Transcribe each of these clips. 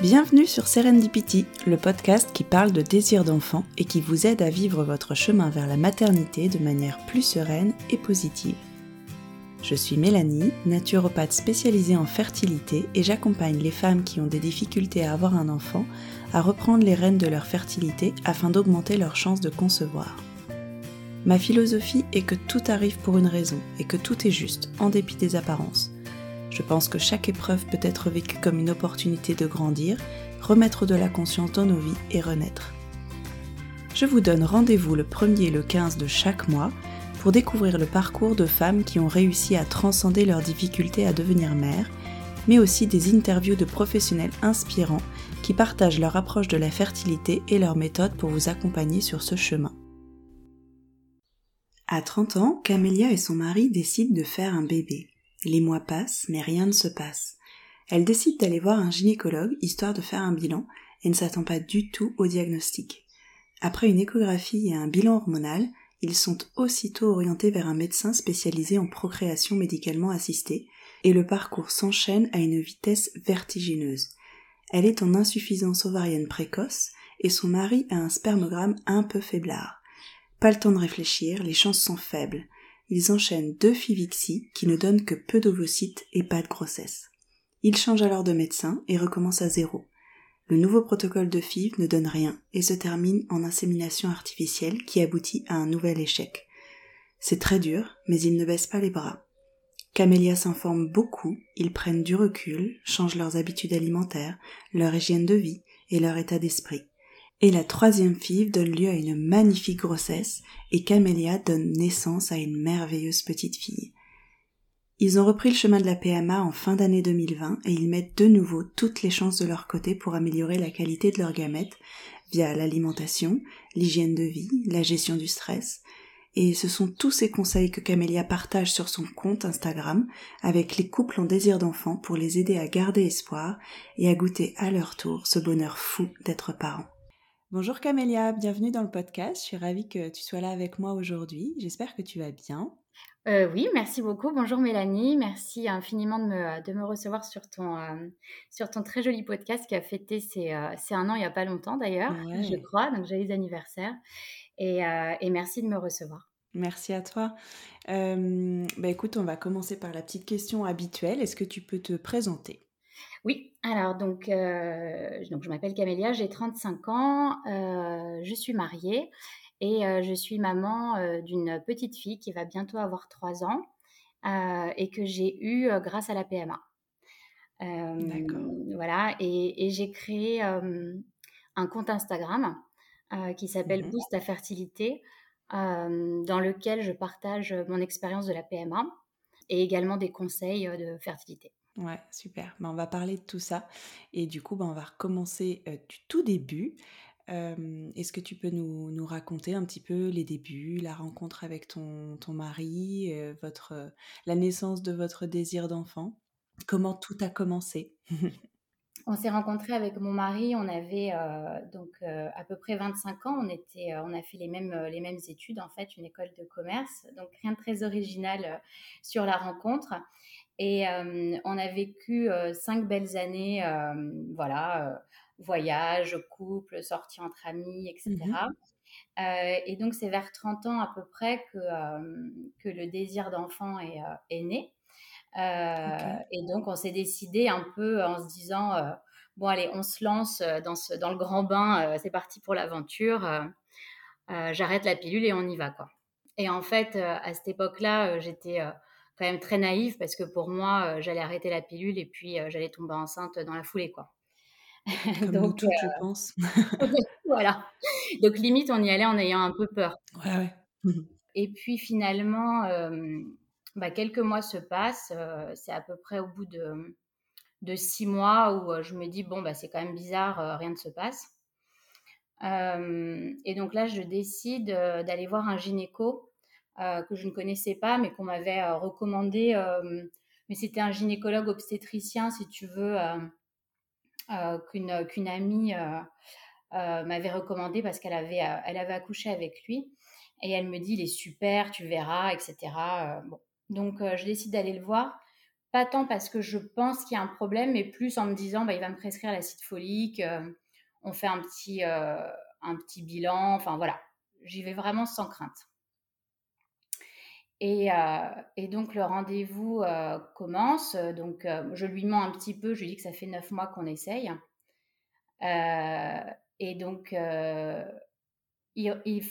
Bienvenue sur Serendipity, le podcast qui parle de désir d'enfant et qui vous aide à vivre votre chemin vers la maternité de manière plus sereine et positive. Je suis Mélanie, naturopathe spécialisée en fertilité et j'accompagne les femmes qui ont des difficultés à avoir un enfant à reprendre les rênes de leur fertilité afin d'augmenter leurs chances de concevoir. Ma philosophie est que tout arrive pour une raison et que tout est juste, en dépit des apparences. Je pense que chaque épreuve peut être vécue comme une opportunité de grandir, remettre de la conscience dans nos vies et renaître. Je vous donne rendez-vous le 1er et le 15 de chaque mois pour découvrir le parcours de femmes qui ont réussi à transcender leurs difficultés à devenir mères, mais aussi des interviews de professionnels inspirants qui partagent leur approche de la fertilité et leurs méthodes pour vous accompagner sur ce chemin. À 30 ans, Camélia et son mari décident de faire un bébé. Les mois passent, mais rien ne se passe. Elle décide d'aller voir un gynécologue histoire de faire un bilan et ne s'attend pas du tout au diagnostic. Après une échographie et un bilan hormonal, ils sont aussitôt orientés vers un médecin spécialisé en procréation médicalement assistée, et le parcours s'enchaîne à une vitesse vertigineuse. Elle est en insuffisance ovarienne précoce et son mari a un spermogramme un peu faiblard. Pas le temps de réfléchir, les chances sont faibles ils enchaînent deux Fivixi qui ne donnent que peu d'ovocytes et pas de grossesse. Ils changent alors de médecin et recommencent à zéro. Le nouveau protocole de FIV ne donne rien et se termine en insémination artificielle qui aboutit à un nouvel échec. C'est très dur, mais ils ne baissent pas les bras. Camélia s'informe beaucoup, ils prennent du recul, changent leurs habitudes alimentaires, leur hygiène de vie et leur état d'esprit. Et la troisième FIV donne lieu à une magnifique grossesse et Camélia donne naissance à une merveilleuse petite fille. Ils ont repris le chemin de la PMA en fin d'année 2020 et ils mettent de nouveau toutes les chances de leur côté pour améliorer la qualité de leurs gamètes via l'alimentation, l'hygiène de vie, la gestion du stress. Et ce sont tous ces conseils que Camélia partage sur son compte Instagram avec les couples en désir d'enfant pour les aider à garder espoir et à goûter à leur tour ce bonheur fou d'être parents. Bonjour Camélia, bienvenue dans le podcast. Je suis ravie que tu sois là avec moi aujourd'hui. J'espère que tu vas bien. Euh, oui, merci beaucoup. Bonjour Mélanie, merci infiniment de me, de me recevoir sur ton, euh, sur ton très joli podcast qui a fêté ses, euh, un an il n'y a pas longtemps d'ailleurs, je crois, donc joyeux anniversaire. Et, et, merci de me recevoir. Merci à toi. bah écoute, on va commencer par la petite question habituelle. Est-ce que tu peux te présenter? Oui, alors donc, euh, donc je m'appelle Camélia, j'ai 35 ans, euh, je suis mariée et euh, je suis maman d'une petite fille qui va bientôt avoir 3 ans et que j'ai eue grâce à la PMA. D'accord. Voilà, et, j'ai créé un compte Instagram qui s'appelle mmh Boost ta fertilité, dans lequel je partage mon expérience de la PMA et également des conseils de fertilité. Ouais, super. Ben, on va parler de tout ça. Et du coup, ben, on va recommencer du tout début. Est-ce que tu peux nous, raconter un petit peu les débuts, la rencontre avec ton, mari, votre, la naissance de votre désir d'enfant? Comment tout a commencé? On s'est rencontrés avec mon mari, on avait donc à peu près 25 ans, on, était, on a fait les mêmes, les mêmes études en fait, une école de commerce, donc rien de très original sur la rencontre. Et euh, on a vécu euh, cinq belles années, euh, voilà, voyage, couple, sortie entre amis, etc. Mmh et donc, c'est vers 30 ans à peu près que, que le désir d'enfant est, est, né. Et donc, on s'est décidé un peu en se disant, bon, allez, on se lance dans, ce, dans le grand bain, c'est parti pour l'aventure. J'arrête la pilule et on y va, quoi. Et en fait, à cette époque-là, j'étais quand même très naïve parce que pour moi, euh, j'allais arrêter la pilule et puis euh, j'allais tomber enceinte dans la foulée, quoi. Comme Donc, toutes, je euh, pense. voilà. Donc limite, on y allait en ayant un peu peur. Ouais, ouais. Mmh et puis finalement, bah, quelques mois se passent. c'est à peu près au bout de, de six mois où je me dis bon bah c'est quand même bizarre, rien ne se passe. et donc là, je décide d'aller voir un gynéco euh, que je ne connaissais pas, mais qu'on m'avait euh, recommandé, euh, mais c'était un gynécologue obstétricien, si tu veux, qu'une qu'une amie m'avait recommandé parce qu'elle avait, elle avait accouché avec lui. Et elle me dit, il est super, tu verras, etc. Donc, je décide d'aller le voir. Pas tant parce que je pense qu'il y a un problème, mais plus en me disant, bah, il va me prescrire l'acide folique, on fait un petit, un petit bilan, enfin voilà, j'y vais vraiment sans crainte. Et, euh, et, donc le rendez-vous euh, commence. Donc euh, je lui mens un petit peu. Je lui dis que ça fait neuf mois qu'on essaye. et donc il, il,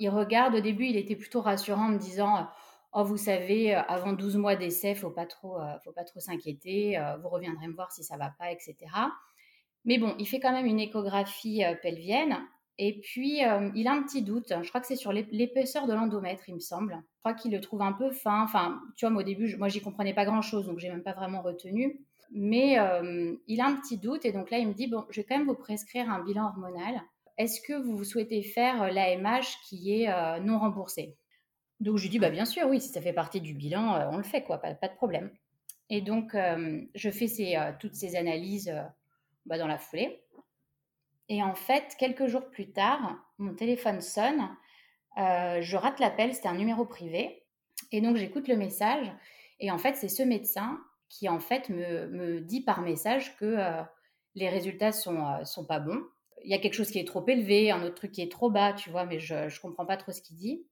il, regarde. Au début, il était plutôt rassurant en me disant Oh, vous savez, avant 12 mois d'essai, faut pas trop, faut pas trop s'inquiéter. vous reviendrez me voir si ça va pas, etc. Mais bon, il fait quand même une échographie pelvienne et puis, euh, il a un petit doute. Je crois que c'est sur l'épaisseur de l'endomètre, il me semble. Je crois qu'il le trouve un peu fin. Enfin, tu vois, moi, au début, moi, j'y comprenais pas grand-chose, donc j'ai même pas vraiment retenu. Mais euh, il a un petit doute, et donc là, il me dit, bon, je vais quand même vous prescrire un bilan hormonal. Est-ce que vous souhaitez faire euh, l'AMH qui est non remboursé? Donc, je lui dis, bah, bien sûr, oui, si ça fait partie du bilan, on le fait, quoi, pas, de problème. Et donc, je fais toutes ces analyses bah, dans la foulée. Et en fait, quelques jours plus tard, mon téléphone sonne. Euh, je rate l'appel, c'était un numéro privé. Et donc, j'écoute le message. Et en fait, c'est ce médecin qui, en fait, me, me dit par message que euh, les résultats sont, euh, sont pas bons. Il y a quelque chose qui est trop élevé, un autre truc qui est trop bas, tu vois, mais je ne comprends pas trop ce qu'il dit.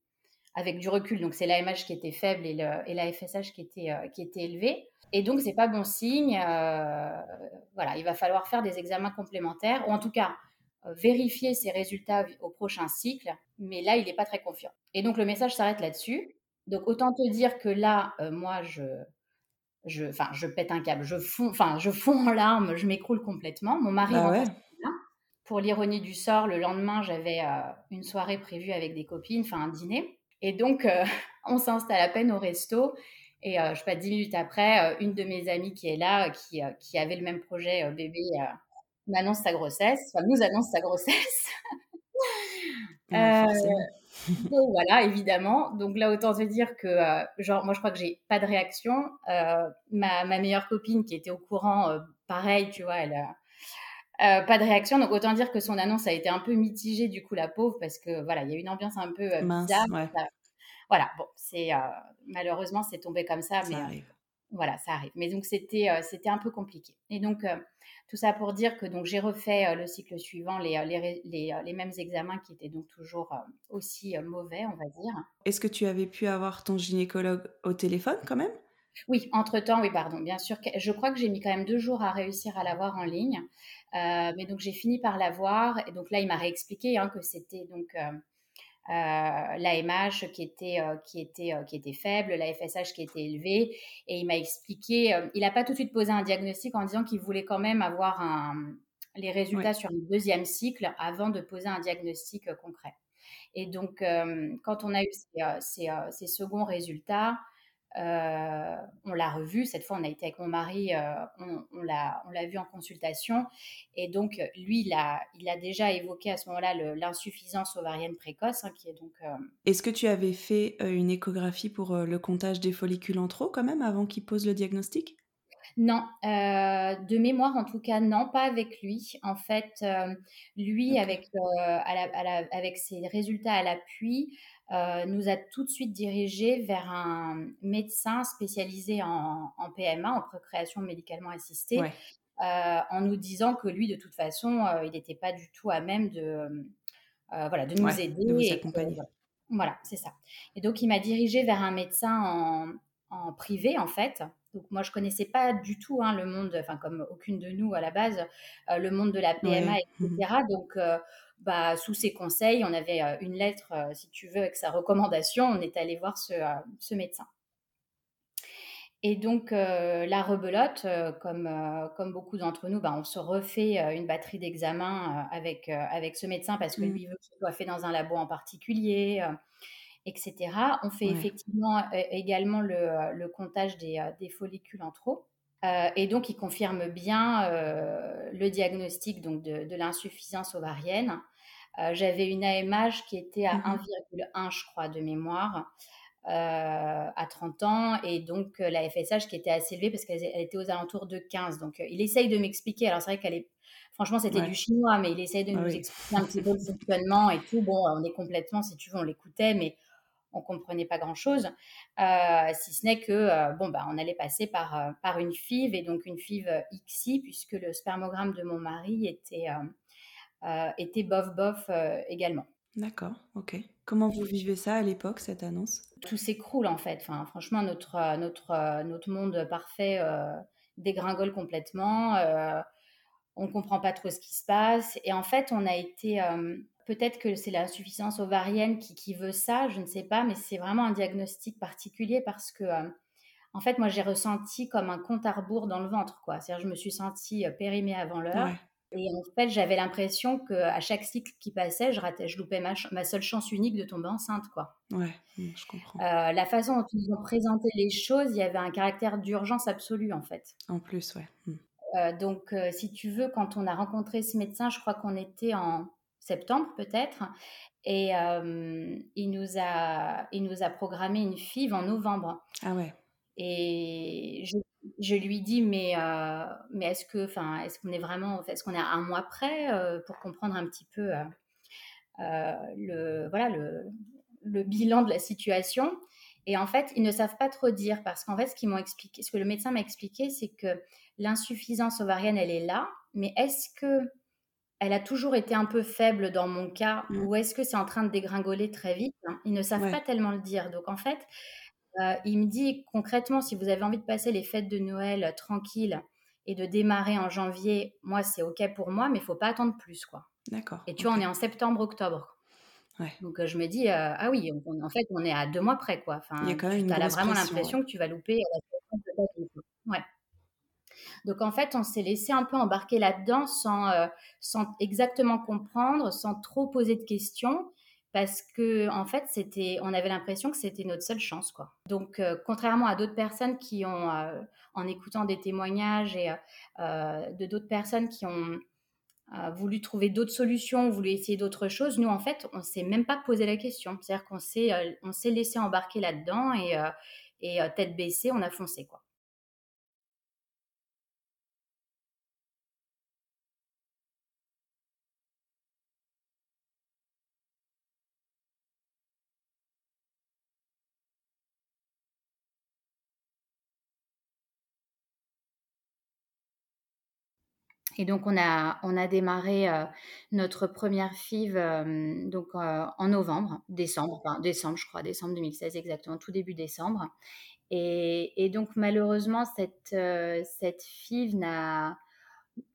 Avec du recul, donc c'est l'AMH qui était faible et, le, la FSH qui était, qui était. Et donc, c'est pas bon signe. voilà, il va falloir faire des examens complémentaires, ou en tout cas, euh, vérifier ses résultats au prochain cycle, mais là, il n'est pas très confiant. Et donc, le message s'arrête là-dessus. Donc, autant te dire que là, euh, moi, je, je, je pète un câble, je fonds, je fonds en larmes, je m'écroule complètement. Mon mari bah Pour l'ironie du sort, le lendemain, j'avais euh, une soirée prévue avec des copines, enfin un dîner. Et donc, on s'installe à peine au resto. Et je sais pas, dix minutes après, une de mes amies qui est là, qui, qui avait le même projet bébé m'annonce sa grossesse, enfin nous annonce sa grossesse. euh, donc voilà, évidemment. Donc là, autant te dire que, euh, genre, moi, je crois que j'ai pas de réaction. Euh, ma, ma, meilleure copine qui était au courant, euh, pareil, tu vois, elle a pas de réaction. Donc autant dire que son annonce a été un peu mitigée, du coup, la pauvre, parce que voilà, il y a une ambiance un peu bizarre. Voilà, bon, c'est malheureusement, c'est tombé comme ça, mais voilà, ça arrive. Mais donc c'était c'était un peu compliqué. Et donc tout ça pour dire que donc j'ai refait euh, le cycle suivant les, euh, les, euh, les, mêmes examens qui étaient donc toujours aussi mauvais, on va dire. Est-ce que tu avais pu avoir ton gynécologue au téléphone quand même? Oui, entre-temps, oui, pardon, bien sûr. Je crois que j'ai mis quand même deux jours à réussir à l'avoir en ligne. mais donc, j'ai fini par l'avoir. Et donc là, il m'a réexpliqué hein, que c'était donc euh, l'AMH qui était, euh, qui, était, euh, qui était faible, la FSH qui était élevée. Et il m'a expliqué, il n'a pas tout de suite posé un diagnostic en disant qu'il voulait quand même avoir un, les résultats sur le deuxième cycle avant de poser un diagnostic concret. Et donc, quand on a eu ces, ces seconds résultats, euh, on l'a revu, cette fois on a été avec mon mari, euh, on, l'a vu en consultation. Et donc, lui, il a, il a déjà évoqué à ce moment-là l'insuffisance ovarienne précoce, hein, qui est donc... Euh, Est-ce que tu avais fait une échographie pour le comptage des follicules en trop quand même avant qu'il pose le diagnostic? Non, de mémoire en tout cas, non, pas avec lui. En fait, lui, avec, avec ses résultats à l'appui, euh, nous a tout de suite dirigé vers un médecin spécialisé en, PMA, en procréation médicalement assistée, euh, en nous disant que lui, de toute façon, euh, il n'était pas du tout à même de, voilà, de nous aider. De vous accompagner. voilà, c'est ça. Et donc, il m'a dirigé vers un médecin en, en, privé, en fait. Donc, moi, je connaissais pas du tout hein, le monde, enfin, comme aucune de nous à la base, le monde de la PMA, etc. Donc, bah, sous ses conseils, on avait euh, une lettre, euh, si tu veux, avec sa recommandation, on est allé voir ce, euh, médecin. Et donc, la rebelote, comme, comme beaucoup d'entre nous, bah, on se refait une batterie d'examens avec, avec ce médecin parce que mmh. lui veut que ce soit fait dans un labo en particulier, etc. On fait effectivement également le, le comptage des, des, follicules en trop. Euh, et donc, il confirme bien euh, le diagnostic donc de, l'insuffisance ovarienne. Euh, j'avais une AMH qui était à 1,1, mmh je crois, de mémoire. à 30 ans et donc la FSH qui était assez élevée parce qu'elle était aux alentours de 15. Donc il essaye de m'expliquer. Alors c'est vrai qu'elle est Franchement, c'était du chinois, mais il essaye de ah nous expliquer un petit peu le fonctionnement et tout. Bon, on est complètement, si tu veux, on l'écoutait, mais on comprenait pas grand-chose, euh, si ce n'est que euh, bon bah on allait passer par euh, par une FIV et donc une FIV XI puisque le spermogramme de mon mari était était bof bof également. D'accord, ok. Comment vous vivez ça à l'époque cette annonce? Tout s'écroule en fait. Enfin, franchement, notre notre notre monde parfait dégringole complètement on comprend pas trop ce qui se passe. Et en fait, on a été, peut-être que c'est l'insuffisance ovarienne qui, veut ça, je ne sais pas, mais c'est vraiment un diagnostic particulier parce que, euh, en fait, moi, j'ai ressenti comme un compte à rebours dans le ventre, quoi. C'est-à-dire, je me suis sentie euh, périmée avant l'heure. Et en fait, j'avais l'impression qu'à chaque cycle qui passait, je ratais, je loupais ma, ma, seule chance unique de tomber enceinte, quoi. Ouais, mmh, je comprends. la façon dont ils ont présenté les choses, il y avait un caractère d'urgence absolue, en fait. En plus, ouais. Euh, donc, euh, si tu veux, quand on a rencontré ce médecin, je crois qu'on était en septembre peut-être, et euh, il, nous a, il nous a programmé une FIV en novembre. Ah ouais. Et je, lui dis, mais, mais est-ce que, enfin, est-ce qu'on est vraiment, est-ce qu'on est à un mois près pour comprendre un petit peu le, voilà, le, le bilan de la situation? Et en fait, ils ne savent pas trop dire parce qu'en fait, ce qu'ils m'ont expliqué, ce que le médecin m'a expliqué, c'est que l'insuffisance ovarienne, elle est là, mais est-ce que elle a toujours été un peu faible dans mon cas mmh. ou est-ce que c'est en train de dégringoler très vite Ils ne savent pas tellement le dire. Donc en fait, euh, il me dit concrètement, si vous avez envie de passer les fêtes de Noël tranquille et de démarrer en janvier, moi c'est ok pour moi, mais il faut pas attendre plus quoi. D'accord. Et tu vois, on est en septembre-octobre. Donc je me dis, ah oui, en fait, on est à deux mois près, quoi. Enfin, tu as vraiment l'impression que tu vas louper ouais. Donc en fait, on s'est laissé un peu embarquer là-dedans sans, sans exactement comprendre, sans trop poser de questions, parce que en fait, on avait l'impression que c'était notre seule chance. Donc contrairement à d'autres personnes qui ont, en écoutant des témoignages et de d'autres personnes qui ont voulu trouver d'autres solutions, voulu essayer d'autres choses. Nous, en fait, on s'est même pas posé la question. C'est-à-dire qu'on s'est, euh, on laissé embarquer là-dedans et, euh, euh, tête baissée, on a foncé, quoi. Et donc, on a, on a démarré euh, notre première FIV euh, donc, euh, en novembre, décembre, enfin, décembre, je crois, décembre 2016 exactement, tout début décembre. Et, donc, malheureusement, cette, cette FIV n'a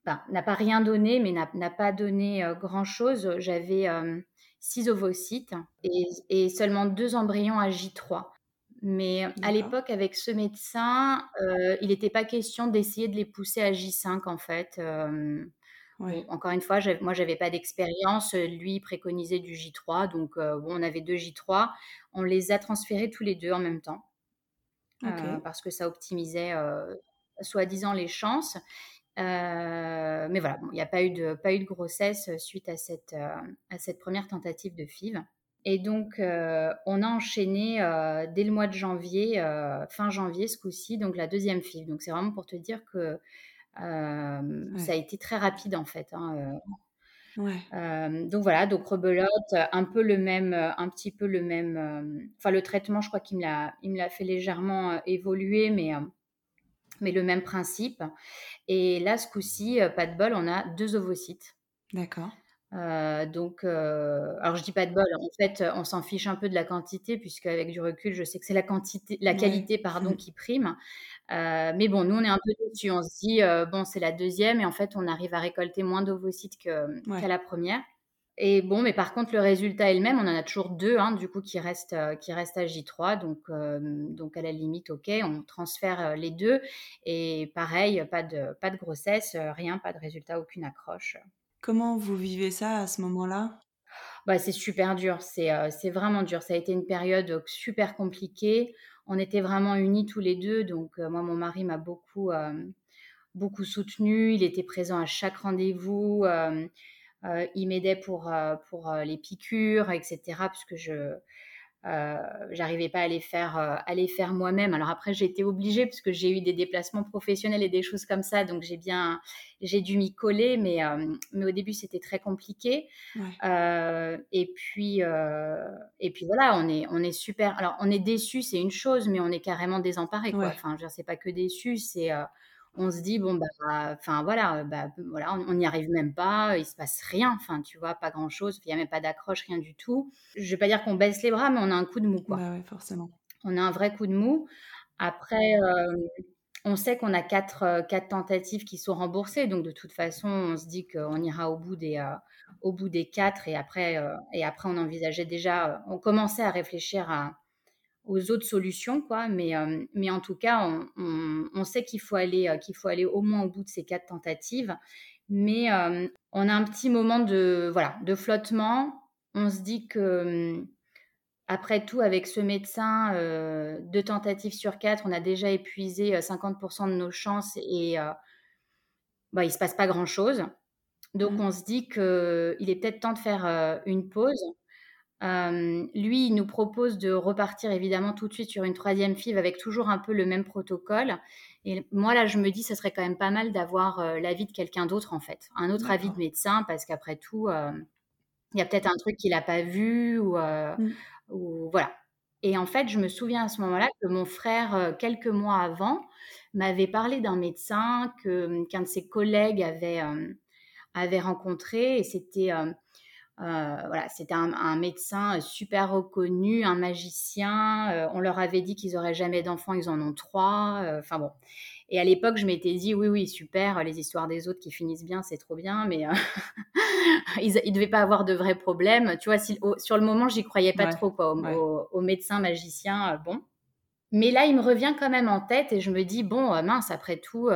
n'a pas rien donné, mais n'a pas donné grand-chose. J'avais six ovocytes et, et, seulement deux embryons à J3. Mais à l'époque, avec ce médecin, euh, il n'était pas question d'essayer de les pousser à J5 en fait. Euh, encore une fois, moi, j'avais pas d'expérience. Lui préconisait du J3, donc euh, bon, on avait deux J3. On les a transférés tous les deux en même temps parce que ça optimisait soi-disant les chances. mais voilà, il n'y a pas eu, de, pas eu de grossesse suite à cette, à cette première tentative de FIV. Et donc, euh, on a enchaîné euh, dès le mois de janvier, euh, fin janvier ce coup-ci, donc la deuxième FIV. Donc, c'est vraiment pour te dire que ça a été très rapide en fait. Hein, donc voilà, donc rebelote, un peu le même, un petit peu le même. Enfin, le traitement, je crois qu'il me l'a, il me l'a fait légèrement évoluer, mais mais le même principe. Et là, ce coup-ci, pas de bol, on a deux ovocytes. D'accord. Euh, donc, euh, alors je dis pas de bol. En fait, on s'en fiche un peu de la quantité, puisque avec du recul, je sais que c'est la quantité, la qualité, pardon, qui prime. Euh, mais bon, nous, on est un peu dessus. On se dit, bon, c'est la deuxième, et en fait, on arrive à récolter moins d'ovocytes qu'à la première. Et bon, mais par contre, le résultat est le même. On en a toujours deux, hein, du coup, qui restent, qui restent à J3. Donc, donc, à la limite, OK, on transfère les deux. Et pareil, pas de, pas de grossesse, rien, pas de résultat, aucune accroche. Comment vous vivez ça à ce moment-là? Bah, c'est super dur, c'est c'est vraiment dur. Ça a été une période super compliquée. On était vraiment unis tous les deux, donc moi, mon mari m'a beaucoup, beaucoup soutenu. Il était présent à chaque rendez-vous. il m'aidait pour, pour les piqûres, etc. Puisque je, euh, j'arrivais pas à les faire, euh, à les faire moi-même. Alors après, j'ai été obligée parce que j'ai eu des déplacements professionnels et des choses comme ça, donc j'ai bien, j'ai dû m'y coller, mais, euh, mais au début c'était très compliqué. et puis, et puis voilà, on est, on est super. Alors on est déçu, c'est une chose, mais on est carrément désemparé, quoi. Enfin, je sais pas que déçu, c'est on se dit bon bah enfin voilà bah, voilà on n'y arrive même pas il se passe rien enfin tu vois pas grand chose il y a même pas d'accroche rien du tout. Je vais pas dire qu'on baisse les bras mais on a un coup de mou quoi. Bah ouais, forcément. On a un vrai coup de mou. Après euh, on sait qu'on a quatre, euh, quatre tentatives qui sont remboursées donc de toute façon on se dit qu'on ira au bout des euh, au bout des quatre et après et après on envisageait déjà on commençait à réfléchir à aux autres solutions, quoi. Mais, euh, mais en tout cas, on, on, sait qu'il faut, aller, euh, qu'il faut aller au moins au bout de ces quatre tentatives. Mais euh, on a un petit moment de, voilà, de flottement. On se dit que, après tout, avec ce médecin, deux tentatives sur quatre, on a déjà épuisé 50% de nos chances et bah, il ne se passe pas grand-chose. Donc, mmh. on se dit qu'il est peut-être temps de faire une pause lui, il nous propose de repartir évidemment tout de suite sur une troisième FIV avec toujours un peu le même protocole. Et moi, là, je me dis, ce serait quand même pas mal d'avoir l'avis de quelqu'un d'autre, en fait. Un autre avis de médecin, parce qu'après tout, il y a peut-être un truc qu'il n'a pas vu ou, mmh. ou, voilà. Et en fait, je me souviens à ce moment-là que mon frère, quelques mois avant, m'avait parlé d'un médecin que qu'un de ses collègues avait, avait rencontré. Et c'était euh, voilà, c'était un, médecin super reconnu, un magicien. Euh, on leur avait dit qu'ils n'auraient jamais d'enfants, ils en ont trois. Euh, enfin bon. Et à l'époque, je m'étais dit, oui, oui, super, les histoires des autres qui finissent bien, c'est trop bien, mais ils ne devaient pas avoir de vrais problèmes. Tu vois, sur le moment, j'y croyais pas trop, quoi, au, au, médecin magicien. bon. Mais là, il me revient quand même en tête et je me dis, bon, mince, après tout,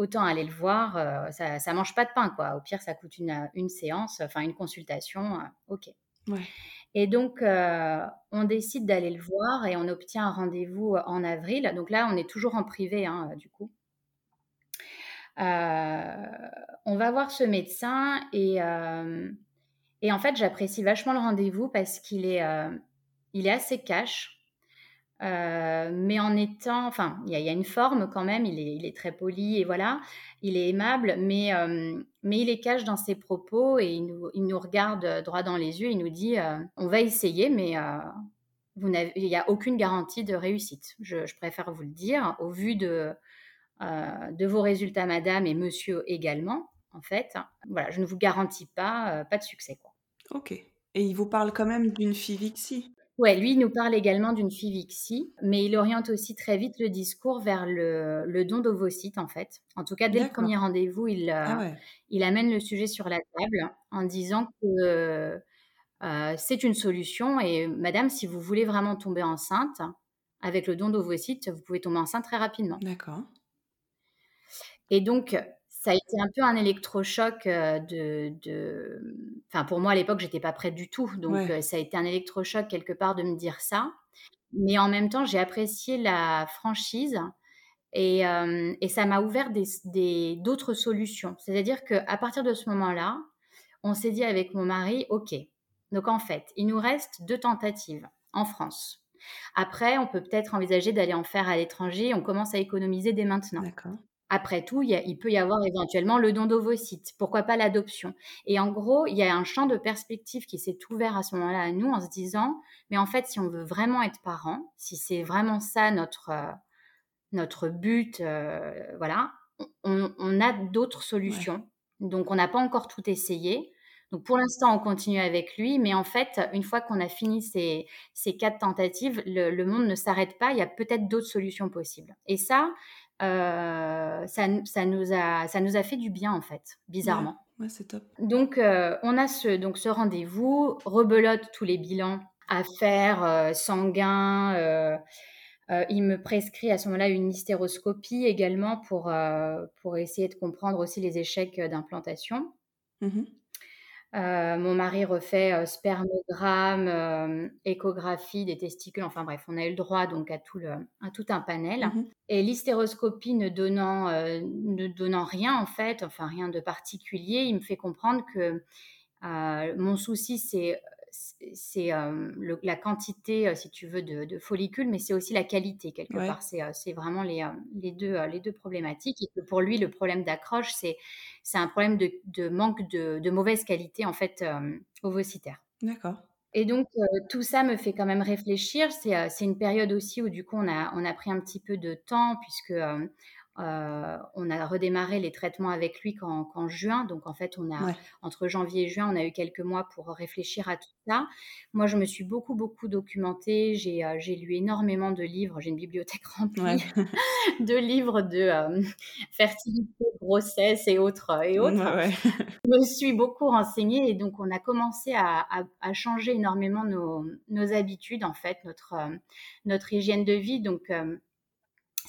autant aller le voir, euh, ça, ça mange pas de pain, quoi. Au pire, ça coûte une, une séance, enfin une consultation, euh, ok. Et donc, euh, on décide d'aller le voir et on obtient un rendez-vous en avril. Donc là, on est toujours en privé, hein, du coup. on va voir ce médecin et, et en fait, j'apprécie vachement le rendez-vous parce qu'il est, il est assez cash. Euh, mais en étant, enfin, il y, a une forme quand même, il est, très poli et voilà, il est aimable, mais, euh, il est cache dans ses propos et il nous, regarde droit dans les yeux, il nous dit euh, on va essayer, mais il n'y a aucune garantie de réussite. Je, préfère vous le dire, au vu de, vos résultats, madame et monsieur également, en fait. Voilà, je ne vous garantis pas, pas de succès. Ok. Et il vous parle quand même d'une FIVIXI Ouais, lui, il nous parle également d'une FIVIXI, mais il oriente aussi très vite le discours vers le, don d'ovocytes, en fait. En tout cas, dès le premier rendez-vous, il, euh, ah il amène le sujet sur la table en disant que euh, c'est une solution et madame, si vous voulez vraiment tomber enceinte, avec le don d'ovocytes, vous pouvez tomber enceinte très rapidement. D'accord. Et donc, ça a été un peu un électrochoc de, Enfin, pour moi, à l'époque, j'étais pas prête du tout. Donc, ça a été un électrochoc quelque part de me dire ça. Mais en même temps, j'ai apprécié la franchise et, et ça m'a ouvert d'autres des, d'autres solutions. C'est-à-dire qu'à partir de ce moment-là, on s'est dit avec mon mari, OK, donc en fait, il nous reste deux tentatives en France. Après, on peut peut-être envisager d'aller en faire à l'étranger. On commence à économiser dès maintenant. D'accord. Après tout, il, peut y avoir éventuellement le don d'ovocytes. Pourquoi pas l'adoption? Et en gros, il y a un champ de perspective qui s'est ouvert à ce moment-là à nous en se disant, mais en fait, si on veut vraiment être parent, si c'est vraiment ça notre, euh, notre but, euh, voilà, on, a d'autres solutions. Donc, on n'a pas encore tout essayé. Donc, pour l'instant, on continue avec lui. Mais en fait, une fois qu'on a fini ces, ces quatre tentatives, le, le monde ne s'arrête pas. Il y a peut-être d'autres solutions possibles. Et ça, ça, ça, nous a, ça nous a fait du bien en fait, bizarrement. Ouais, c'est top. Donc euh, on a ce, donc ce rendez-vous, rebelote tous les bilans à faire, euh, sanguin. il me prescrit à ce moment-là une hystéroscopie également pour, pour essayer de comprendre aussi les échecs d'implantation. Mmh euh, mon mari refait euh, spermogramme, euh, échographie des testicules, enfin bref, on a eu le droit donc à tout, le, à tout un panel. Mmh Et l'hystéroscopie ne donnant, ne donnant rien en fait, enfin rien de particulier, il me fait comprendre que mon souci c'est c'est la quantité, si tu veux, de, follicules, mais c'est aussi la qualité quelque part. C'est vraiment les, les, deux, les deux problématiques. Et que pour lui, le problème d'accroche, c'est un problème de, manque de, mauvaise qualité en fait ovocitaire. D'accord. Et donc, tout ça me fait quand même réfléchir. C'est une période aussi où, du coup, on a, on a pris un petit peu de temps, puisque euh, on a redémarré les traitements avec lui qu'en juin. Donc, en fait, on a, entre janvier et juin, on a eu quelques mois pour réfléchir à tout ça. Moi, je me suis beaucoup, beaucoup documentée. J'ai euh, lu énormément de livres. J'ai une bibliothèque remplie de livres de euh, fertilité, grossesse et autres. Et autres. je me suis beaucoup renseignée et donc, on a commencé à, changer énormément nos, nos, habitudes, en fait, notre, notre hygiène de vie. Donc,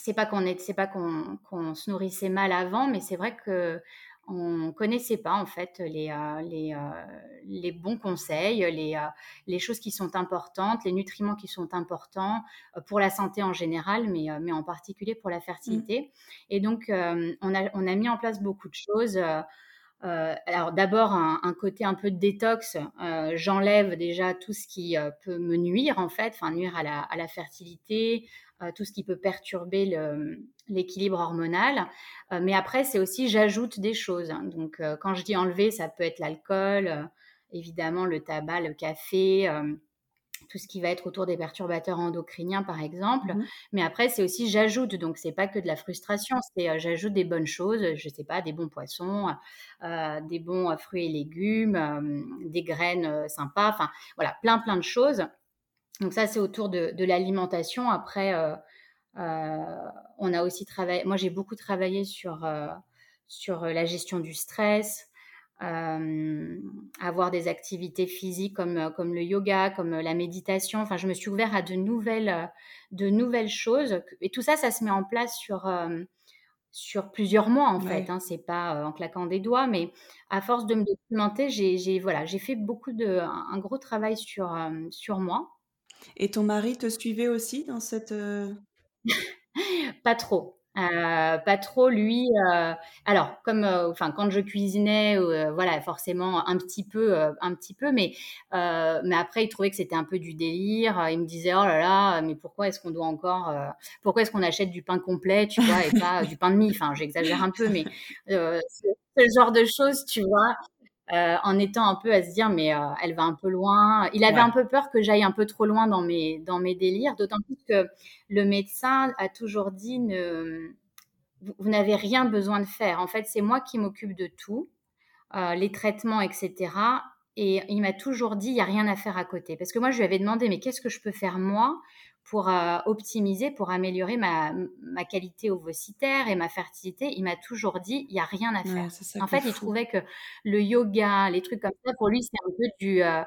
c'est pas qu'on c'est pas qu'on se nourrissait mal avant, mais c'est vrai que on connaissait pas en fait les, euh, les, euh, les, bons conseils, les, euh, les choses qui sont importantes, les nutriments qui sont importants pour la santé en général, mais, mais en particulier pour la mmh. fertilité. Et donc, on, a, on a mis en place beaucoup de choses. Alors d'abord un, côté un peu de détox, j'enlève déjà tout ce qui peut me nuire en fait, enfin nuire à la, à la fertilité, euh, tout ce qui peut perturber l'équilibre hormonal. Euh, mais après, c'est aussi j'ajoute des choses. Hein. Donc, euh, quand je dis enlever, ça peut être l'alcool, évidemment le tabac, le café tout ce qui va être autour des perturbateurs endocriniens, par exemple. Mmh mais après, c'est aussi j'ajoute. Donc, c'est pas que de la frustration, c'est j'ajoute des bonnes choses. Je sais pas, des bons poissons, des bons fruits et légumes, des graines sympas. Enfin, voilà, plein plein de choses. Donc ça, c'est autour de, l'alimentation. Après, euh, euh, on a aussi travaillé, moi j'ai beaucoup travaillé sur, euh, sur la gestion du stress, avoir des activités physiques comme, comme le yoga, comme la méditation. Enfin, je me suis ouverte à de nouvelles, de nouvelles choses. Et tout ça, ça se met en place sur, sur plusieurs mois en fait. Hein, c'est pas en claquant des doigts, mais à force de me documenter, j'ai voilà, fait beaucoup de un, gros travail sur sur moi. Et ton mari te suivait aussi dans cette... Euh pas trop. Euh, pas trop lui. Euh, alors, comme, enfin, quand je cuisinais, voilà, forcément un petit peu, un petit peu, mais, mais après il trouvait que c'était un peu du délire. Il me disait oh là là, mais pourquoi est-ce qu'on doit encore, pourquoi est-ce qu'on achète du pain complet, tu vois, et pas du pain de mie? Enfin, j'exagère un peu, mais ce genre de choses, tu vois. Euh, en étant un peu à se dire mais euh, elle va un peu loin. Il avait un peu peur que j'aille un peu trop loin dans mes, dans mes délires, d'autant plus que le médecin a toujours dit ne, vous, n'avez rien besoin de faire. En fait, c'est moi qui m'occupe de tout, euh, les traitements, etc. Et il m'a toujours dit, il n'y a rien à faire à côté. Parce que moi, je lui avais demandé, mais qu'est-ce que je peux faire moi pour euh, optimiser, pour améliorer ma, ma, qualité ovocitaire et ma fertilité, il m'a toujours dit, il n'y a rien à faire. en fait, il trouvait que le yoga, les trucs comme ça, pour lui, c'est un peu du... Euh,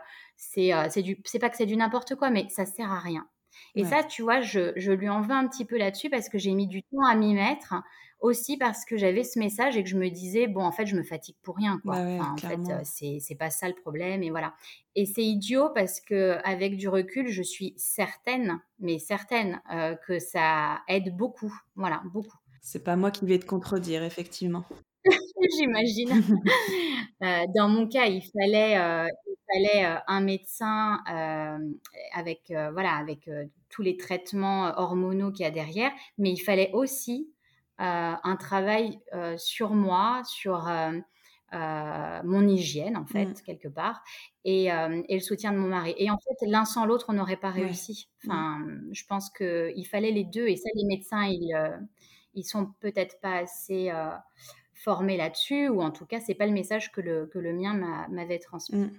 euh, c'est du... C'est pas que c'est du n'importe quoi, mais ça sert à rien. Et ça, tu vois, je, je, lui en veux un petit peu là-dessus parce que j'ai mis du temps à m'y mettre aussi parce que j'avais ce message et que je me disais bon en fait je me fatigue pour rien quoi. Bah en fait c'est c'est pas ça le problème et voilà. Et c'est idiot parce que avec du recul je suis certaine mais certaine que ça aide beaucoup. Voilà beaucoup. C'est pas moi qui vais te contredire effectivement. J'imagine. Dans mon cas il fallait il fallait un médecin avec voilà avec tous les traitements hormonaux qu'il y a derrière mais il fallait aussi euh, un travail euh, sur moi, sur euh, mon hygiène, en fait, mmh. quelque part, et, le soutien de mon mari. Et en fait, l'un sans l'autre, on n'aurait pas réussi. Mmh. Enfin, je pense qu'il fallait les deux, et ça, les médecins, ils, ils sont peut-être pas assez formé là-dessus, ou en tout cas, c'est pas le message que le, que le mien m'avait transmis. Mmh.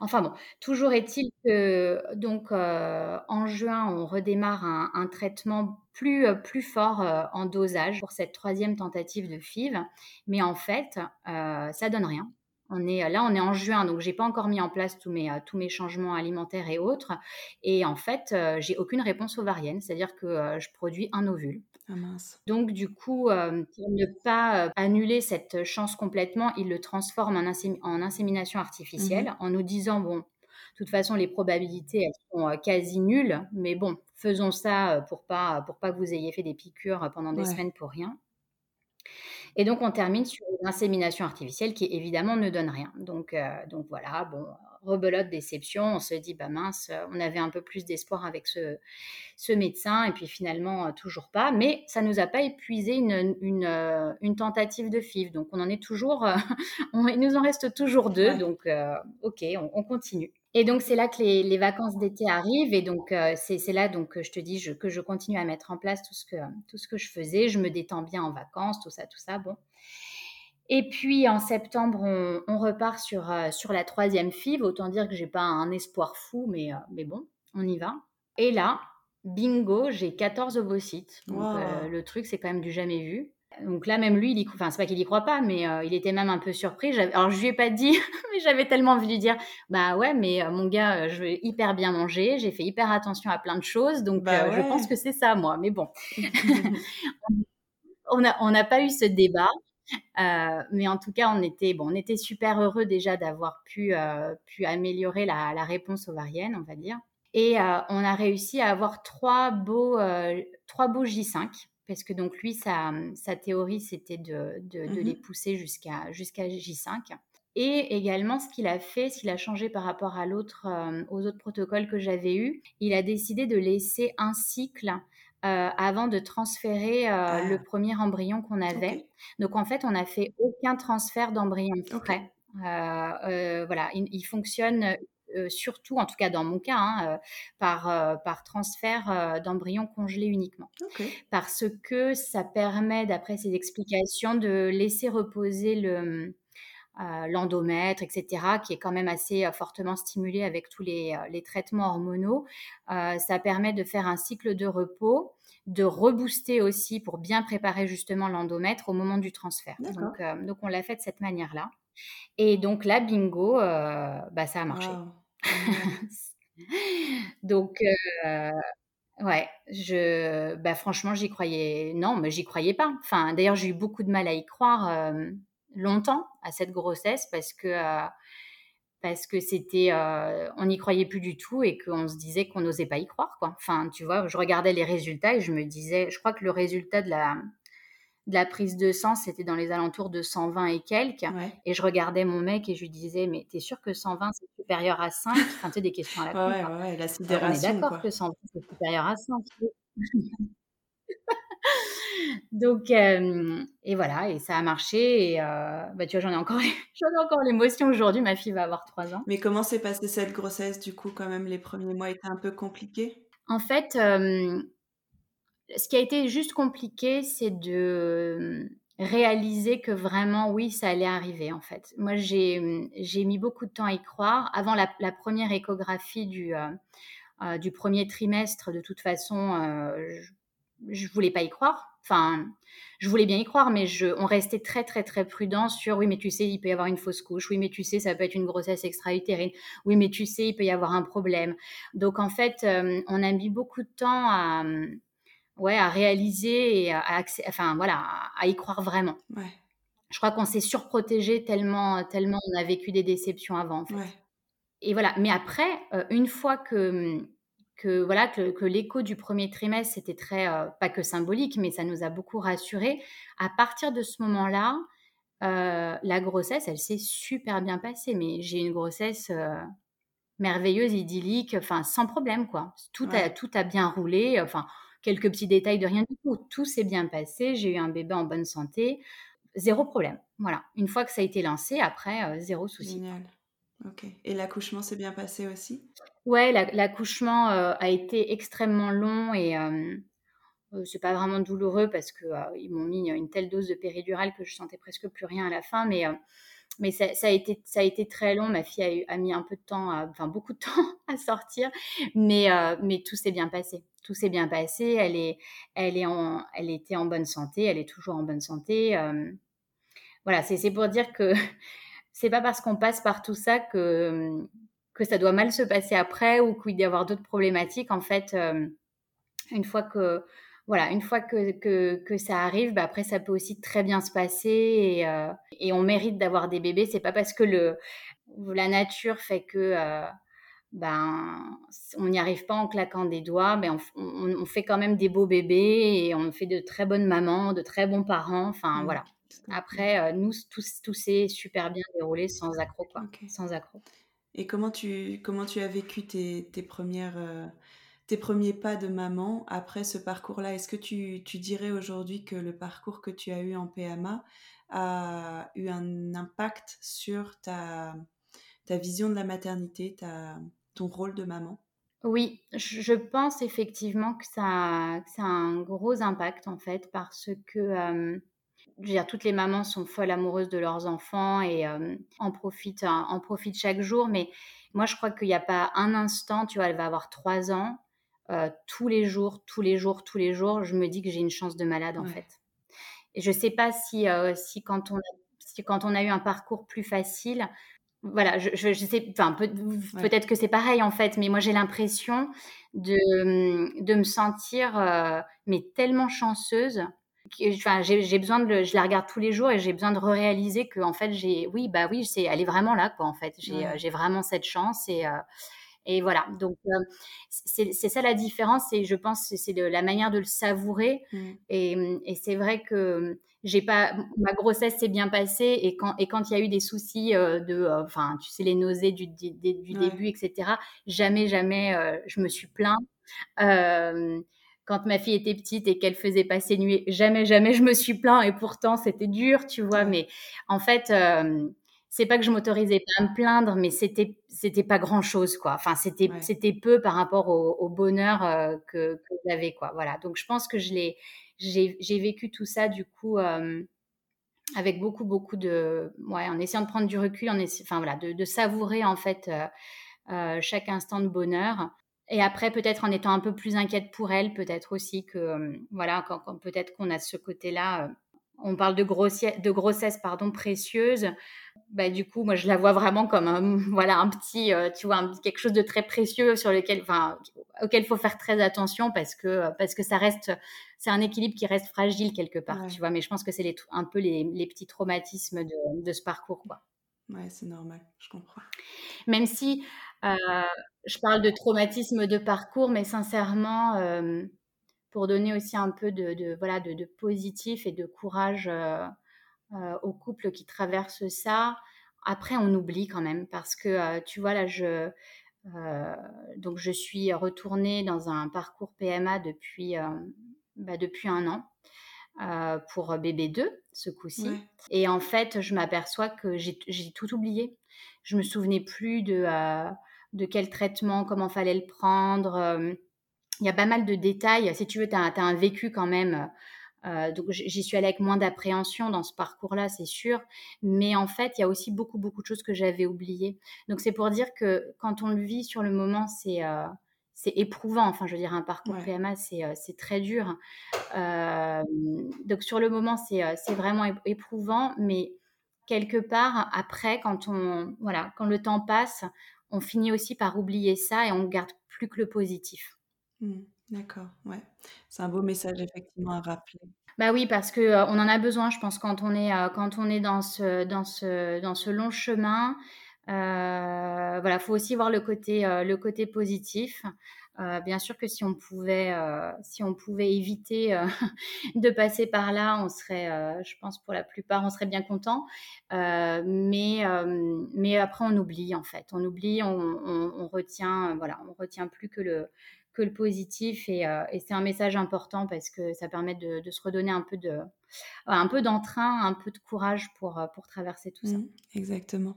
Enfin bon, toujours est-il que donc euh, en juin, on redémarre un, traitement plus, euh, plus fort euh, en dosage pour cette troisième tentative de FIV, mais en fait, ça donne rien. On est, là, on est en juin, donc j'ai pas encore mis en place tous mes, tous mes changements alimentaires et autres. Et en fait, j'ai aucune réponse ovarienne, c'est-à-dire que je produis un ovule. Ah, Donc du coup, euh, pour ne pas euh, annuler cette chance complètement, il le transforme en, insémination artificielle mmh en nous disant, bon, de toute façon, les probabilités, elles sont euh, quasi nulles, mais bon, faisons ça pour pas, pour pas que vous ayez fait des piqûres pendant des semaines pour rien. Et donc, on termine sur une insémination artificielle qui, évidemment, ne donne rien. Donc, donc voilà, bon, rebelote, déception. On se dit, bah mince, on avait un peu plus d'espoir avec ce, ce médecin, et puis finalement, toujours pas. Mais ça nous a pas épuisé une, une, une tentative de FIV. Donc, on en est toujours, on, il nous en reste toujours deux. Donc, ok, on, continue. Et donc, c'est là que les, les vacances d'été arrivent. Et donc, c'est là donc, que je te dis que je continue à mettre en place tout ce, que, tout ce que je faisais. Je me détends bien en vacances, tout ça, tout ça. Bon. Et puis en septembre, on, repart sur, euh, sur la troisième FIV. Autant dire que j'ai pas un espoir fou, mais, euh, mais bon, on y va. Et là, bingo, j'ai 14 ovocytes. Donc euh, le truc, c'est quand même du jamais vu. Donc là, même lui, il y... enfin, c'est pas qu'il y croit pas, mais il était même un peu surpris. Alors je lui ai pas dit, mais j'avais tellement envie de lui dire, bah ouais, mais mon gars, je vais hyper bien manger, j'ai fait hyper attention à plein de choses, donc bah je pense que c'est ça, moi. Mais bon, on n'a on a pas eu ce débat. Euh, mais en tout cas, on était, bon, on était super heureux déjà d'avoir pu, euh, pu améliorer la, la, réponse ovarienne, on va dire. Et euh, on a réussi à avoir trois beaux, trois beaux J5, parce que donc lui, sa, sa théorie, c'était de, de, de, les mmh pousser jusqu'à jusqu'à J5. Et également, ce qu'il a fait, ce qu'il a changé par rapport à l'autre, aux autres protocoles que j'avais eus, il a décidé de laisser un cycle euh, avant de transférer euh, ah. le premier embryon qu'on avait. Donc en fait, on n'a fait aucun transfert d'embryon frais. Euh, voilà, il, fonctionne surtout, en tout cas dans mon cas, hein, par, par transfert d'embryon congelé uniquement. Parce que ça permet, d'après ses explications, de laisser reposer le, l'endomètre, etc., qui est quand même assez fortement stimulé avec tous les, les traitements hormonaux. ça permet de faire un cycle de repos de rebooster aussi pour bien préparer justement l'endomètre au moment du transfert. Donc, euh, donc on l'a fait de cette manière-là. Et donc là, bingo, euh, bah, ça a marché. donc, euh, ouais, je, bah, franchement, j'y croyais. Non, mais j'y croyais pas. Enfin, d'ailleurs, j'ai eu beaucoup de mal à y croire longtemps à cette grossesse parce que parce que c'était, euh, on n'y croyait plus du tout et qu'on se disait qu'on n'osait pas y croire, quoi. Enfin, tu vois, je regardais les résultats et je me disais, je crois que le résultat de la, de la prise de sang, c'était dans les alentours de 120 et quelques. Et je regardais mon mec et je lui disais, mais t'es sûr que 120 c'est supérieur à 5 Enfin, tu des questions à la con. Ouais, ouais, la sidération. on est d'accord que 120 c'est supérieur à 5. Donc, euh, et voilà, et ça a marché. Et euh, bah, tu vois, j'en ai encore, j'en ai encore l'émotion aujourd'hui. Ma fille va avoir 3 ans. Mais comment s'est passée cette grossesse Du coup, quand même, les premiers mois étaient un peu compliqués? En fait, euh, ce qui a été juste compliqué, c'est de réaliser que vraiment, oui, ça allait arriver, en fait. Moi, j'ai, j'ai mis beaucoup de temps à y croire. Avant la, la première échographie du, du premier trimestre, de toute façon, je, je voulais pas y croire Enfin, je voulais bien y croire, mais je, on restait très, très, très prudent sur oui, mais tu sais, il peut y avoir une fausse couche. Oui, mais tu sais, ça peut être une grossesse extra-utérine. Oui, mais tu sais, il peut y avoir un problème. Donc, en fait, euh, on a mis beaucoup de temps à, ouais, à réaliser et à, enfin, voilà, à y croire vraiment. Je crois qu'on s'est surprotégé tellement, tellement on a vécu des déceptions avant. Et voilà. Mais après, euh, une fois que que voilà que, l'écho du premier trimestre c'était très euh, pas que symbolique mais ça nous a beaucoup rassuré à partir de ce moment-là euh, la grossesse elle s'est super bien passée mais j'ai une grossesse euh, merveilleuse idyllique enfin sans problème quoi. Tout a tout a bien roulé enfin quelques petits détails de rien du tout. Tout s'est bien passé j'ai eu un bébé en bonne santé. Zéro problème voilà. Une fois que ça a été lancé après zéro souci Et l'accouchement s'est bien passé aussi? Ouais, l'accouchement euh, a été extrêmement long et euh, euh, c'est pas vraiment douloureux parce que ils m'ont mis une telle dose de péridurale que je sentais presque plus rien à la fin, mais mais ça, a été ça a été très long. Ma fille a, mis un peu de temps, enfin beaucoup de temps à sortir, mais mais tout s'est bien passé. Tout s'est bien passé. Elle est elle est en elle était en bonne santé. Elle est toujours en bonne santé. voilà, c'est pour dire que c'est pas parce qu'on passe par tout ça que, que ça doit mal se passer après ou qu'il doit y avoir d'autres problématiques. En fait, euh, une fois que voilà, une fois que, que, que ça arrive, bah après ça peut aussi très bien se passer et, euh, et on mérite d'avoir des bébés. C'est pas parce que le la nature fait que euh, ben on n'y arrive pas en claquant des doigts, mais on, on, fait quand même des beaux bébés et on fait de très bonnes mamans, de très bons parents. Enfin mmh. voilà, après, euh, nous, tout, tout s'est super bien déroulé sans accro, quoi. Sans accro. Et comment tu, comment tu as vécu tes, tes premières, euh, tes premiers pas de maman après ce parcours-là? Est-ce que tu, tu dirais aujourd'hui que le parcours que tu as eu en PMA a eu un impact sur ta, ta vision de la maternité, ta, ton rôle de maman? Oui, je pense effectivement que ça, a, ça a un gros impact en fait parce que euh, je veux dire, toutes les mamans sont folles amoureuses de leurs enfants et euh, en, profitent, en profitent chaque jour. Mais moi, je crois qu'il n'y a pas un instant, tu vois, elle va avoir trois ans, euh, tous les jours, tous les jours, tous les jours, je me dis que j'ai une chance de malade en fait. Et je ne sais pas si, si, quand on a, si quand on a eu un parcours plus facile, voilà, je, je, sais, enfin, peut, être que c'est pareil en fait, mais moi j'ai l'impression de, de me sentir euh, mais tellement chanceuse. Enfin, j'ai besoin de, le, je la regarde tous les jours et j'ai besoin de réaliser que en fait j'ai, oui, bah oui, c'est, elle est vraiment là quoi en fait. J'ai euh, vraiment cette chance et euh, et voilà. Donc c'est ça la différence et je pense c'est de la manière de le savourer mmh. et, et c'est vrai que j'ai pas ma grossesse s'est bien passée et quand et quand il y a eu des soucis euh, de euh, enfin tu sais les nausées du, du, début etc jamais jamais euh, je me suis plaint quand ma fille était petite et qu'elle faisait pas ses nuits jamais jamais je me suis plaint et pourtant c'était dur tu vois mais en fait c'est pas que je m'autorisais pas à me plaindre mais c'était c'était pas grand chose quoi. Enfin c'était c'était peu par rapport au, bonheur que, que j'avais quoi voilà. Donc je pense que je l'ai j'ai vécu tout ça du coup avec beaucoup beaucoup de ouais en essayant de prendre du recul en enfin voilà de, savourer en fait chaque instant de bonheur et après peut-être en étant un peu plus inquiète pour elle peut-être aussi que voilà quand, peut-être qu'on a ce côté là on parle de, grossesse, de grossesse pardon, précieuse, bah, du coup, moi, je la vois vraiment comme un, voilà, un petit, euh, tu vois, quelque chose de très précieux sur lequel, enfin, auquel il faut faire très attention parce que, parce que ça reste, c'est un équilibre qui reste fragile quelque part, tu vois. Mais je pense que c'est un peu les, les, petits traumatismes de, de, ce parcours, quoi. Ouais, c'est normal, je comprends. Même si euh, je parle de traumatisme de parcours, mais sincèrement, euh, pour donner aussi un peu de, voilà, de, positif et de courage euh, euh, aux couples qui traversent ça. Après, on oublie quand même parce que, euh, tu vois, là, je, donc je suis retournée dans un parcours PMA depuis, bah, depuis un an. pour bébé 2 ce coup-ci. Et en fait, je m'aperçois que j'ai tout oublié. Je me souvenais plus de, de quel traitement, comment fallait le prendre il y a pas mal de détails. Si tu veux, tu as, un vécu quand même. Euh, donc j'y suis allée avec moins d'appréhension dans ce parcours-là, c'est sûr. Mais en fait, il y a aussi beaucoup, beaucoup de choses que j'avais oubliées. Donc c'est pour dire que quand on le vit sur le moment, c'est euh, c'est éprouvant. Enfin, je veux dire, un parcours PMA, c'est euh, très dur. donc sur le moment, c'est vraiment éprouvant. Mais quelque part, après, quand, on, voilà, quand le temps passe, on finit aussi par oublier ça et on ne garde plus que le positif. Mmh. D'accord, ouais. C'est un beau message effectivement à rappeler. Bah oui, parce que, euh, on en a besoin, je pense, quand on est, euh, quand on est dans ce dans ce dans ce long chemin. Euh, voilà, faut aussi voir le côté, le côté positif. Bien sûr que si on pouvait, si on pouvait éviter, de passer par là, on serait, je pense pour la plupart, on serait bien content. mais mais après on oublie en fait. On oublie, on on retient, voilà, on retient plus que le que le positif. Euh, et, c'est un message important parce que ça permet de, se redonner un peu, de, un peu d'entrain, un peu de courage pour, euh, pour traverser tout ça. Mmh, exactement.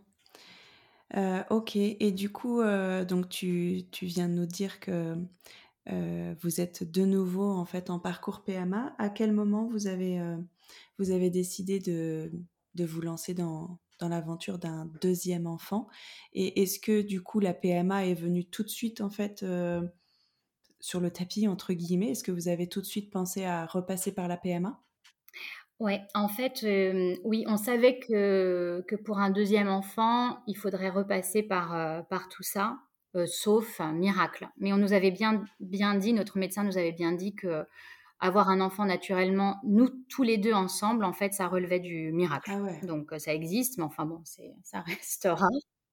Euh, ok, et du coup, donc tu, tu, viens de nous dire que vous êtes de nouveau en fait en parcours PMA. À quel moment vous avez, vous avez décidé de, de vous lancer dans, dans l'aventure d'un deuxième enfant? Et est-ce que du coup la PMA est venue tout de suite en fait sur le tapis, entre guillemets? Est-ce que vous avez tout de suite pensé à repasser par la PMA Ouais, en fait, oui, on savait que, que pour un deuxième enfant, il faudrait repasser par, par tout ça, sauf un miracle. Mais on nous avait bien, bien dit, notre médecin nous avait bien dit que avoir un enfant naturellement, nous tous les deux ensemble, en fait, ça relevait du miracle. Ah Donc ça existe, mais enfin bon, ça restera.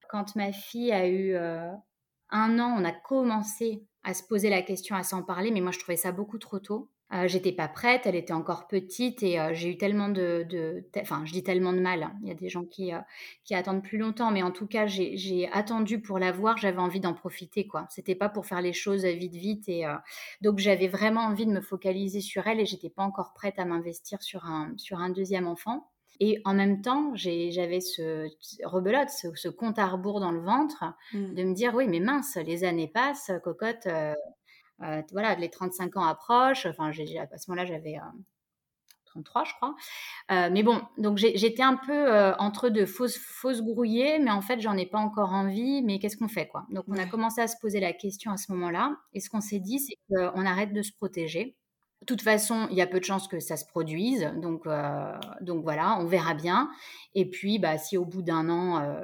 Quand ma fille a eu un an, on a commencé à se poser la question, à s'en parler, mais moi je trouvais ça beaucoup trop tôt. Euh, j'étais pas prête, elle était encore petite et euh, j'ai eu tellement de, enfin je dis tellement de mal. Hein. Il y a des gens qui euh, qui attendent plus longtemps, mais en tout cas j'ai attendu pour la voir. J'avais envie d'en profiter quoi. C'était pas pour faire les choses vite vite et donc j'avais vraiment envie de me focaliser sur elle et j'étais pas encore prête à m'investir sur un sur un deuxième enfant. Et en même temps, j'avais ce rebelote, ce, compte à rebours dans le ventre, mmh. de me dire oui, mais mince, les années passent, cocotte, voilà, les 35 ans approchent. Enfin, j'ai, à ce moment-là, j'avais 33, euh, je crois. Euh, mais bon, donc j'étais un peu entre deux, fausses fausse grouillée, mais en fait, j'en ai pas encore envie. Mais qu'est-ce qu'on fait, quoi? Donc, on a commencé à se poser la question à ce moment-là. Et ce qu'on s'est dit, c'est qu'on arrête de se protéger. De toute façon, il y a peu de chances que ça se produise, donc, euh, donc voilà, on verra bien. Et puis, bah, si au bout d'un an, euh,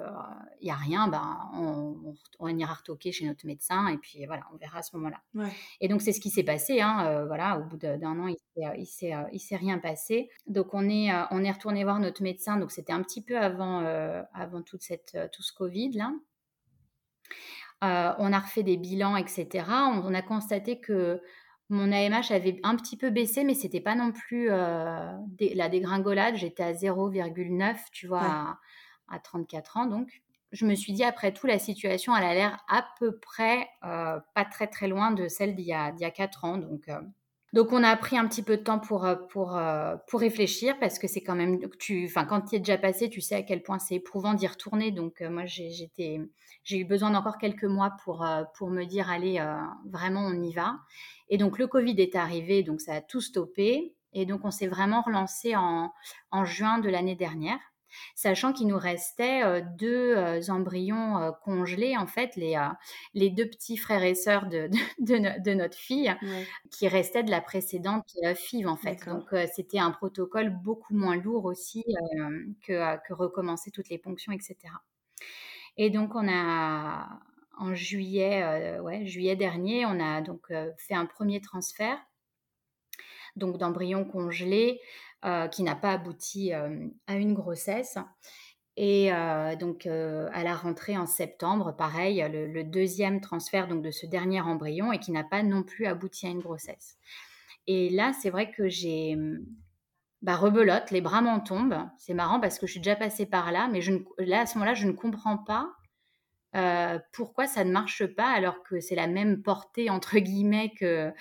il n'y a rien, bah, on, on, ira retoquer chez notre médecin, et puis voilà, on verra à ce moment-là. Et donc, c'est ce qui s'est passé, hein, euh, voilà, au bout d'un an, il ne s'est, s'est rien passé. Donc, on est, on est retourné voir notre médecin, donc c'était un petit peu avant, avant toute cette, tout ce Covid-là. on a refait des bilans, etc. on a constaté que mon AMH avait un petit peu baissé, mais c'était pas non plus euh, la dégringolade. J'étais à 0,9, tu vois, à, 34 ans. Donc, je me suis dit, après tout, la situation, elle a l'air à peu près euh, pas très très loin de celle d'il y, a, 4 ans. Donc, euh, donc, on a pris un petit peu de temps pour, pour, pour réfléchir parce que c'est quand même, tu, enfin, quand tu es déjà passé, tu sais à quel point c'est éprouvant d'y retourner. Donc, moi, j'ai eu besoin d'encore quelques mois pour, pour me dire, allez, vraiment, on y va. Et donc le Covid est arrivé, donc ça a tout stoppé. Et donc on s'est vraiment relancé en, juin de l'année dernière, sachant qu'il nous restait euh, deux euh, embryons euh, congelés, en fait, les, les deux petits frères et sœurs de, de, notre fille, qui restaient de la précédente FIV, en fait. Donc c'était un protocole beaucoup moins lourd aussi que, que recommencer toutes les ponctions, etc. Et donc on a en juillet, euh, ouais, juillet dernier, on a donc euh, fait un premier transfert donc d'embryon congelé euh, qui n'a pas abouti à une grossesse. Et donc à la rentrée en septembre, pareil, le, deuxième transfert donc de ce dernier embryon et qui n'a pas non plus abouti à une grossesse. Et là, c'est vrai que j'ai bah, rebelote, les bras m'en tombent. C'est marrant parce que je suis déjà passée par là, mais là à ce moment-là, je ne comprends pas euh, pourquoi ça ne marche pas alors que c'est la même portée entre guillemets que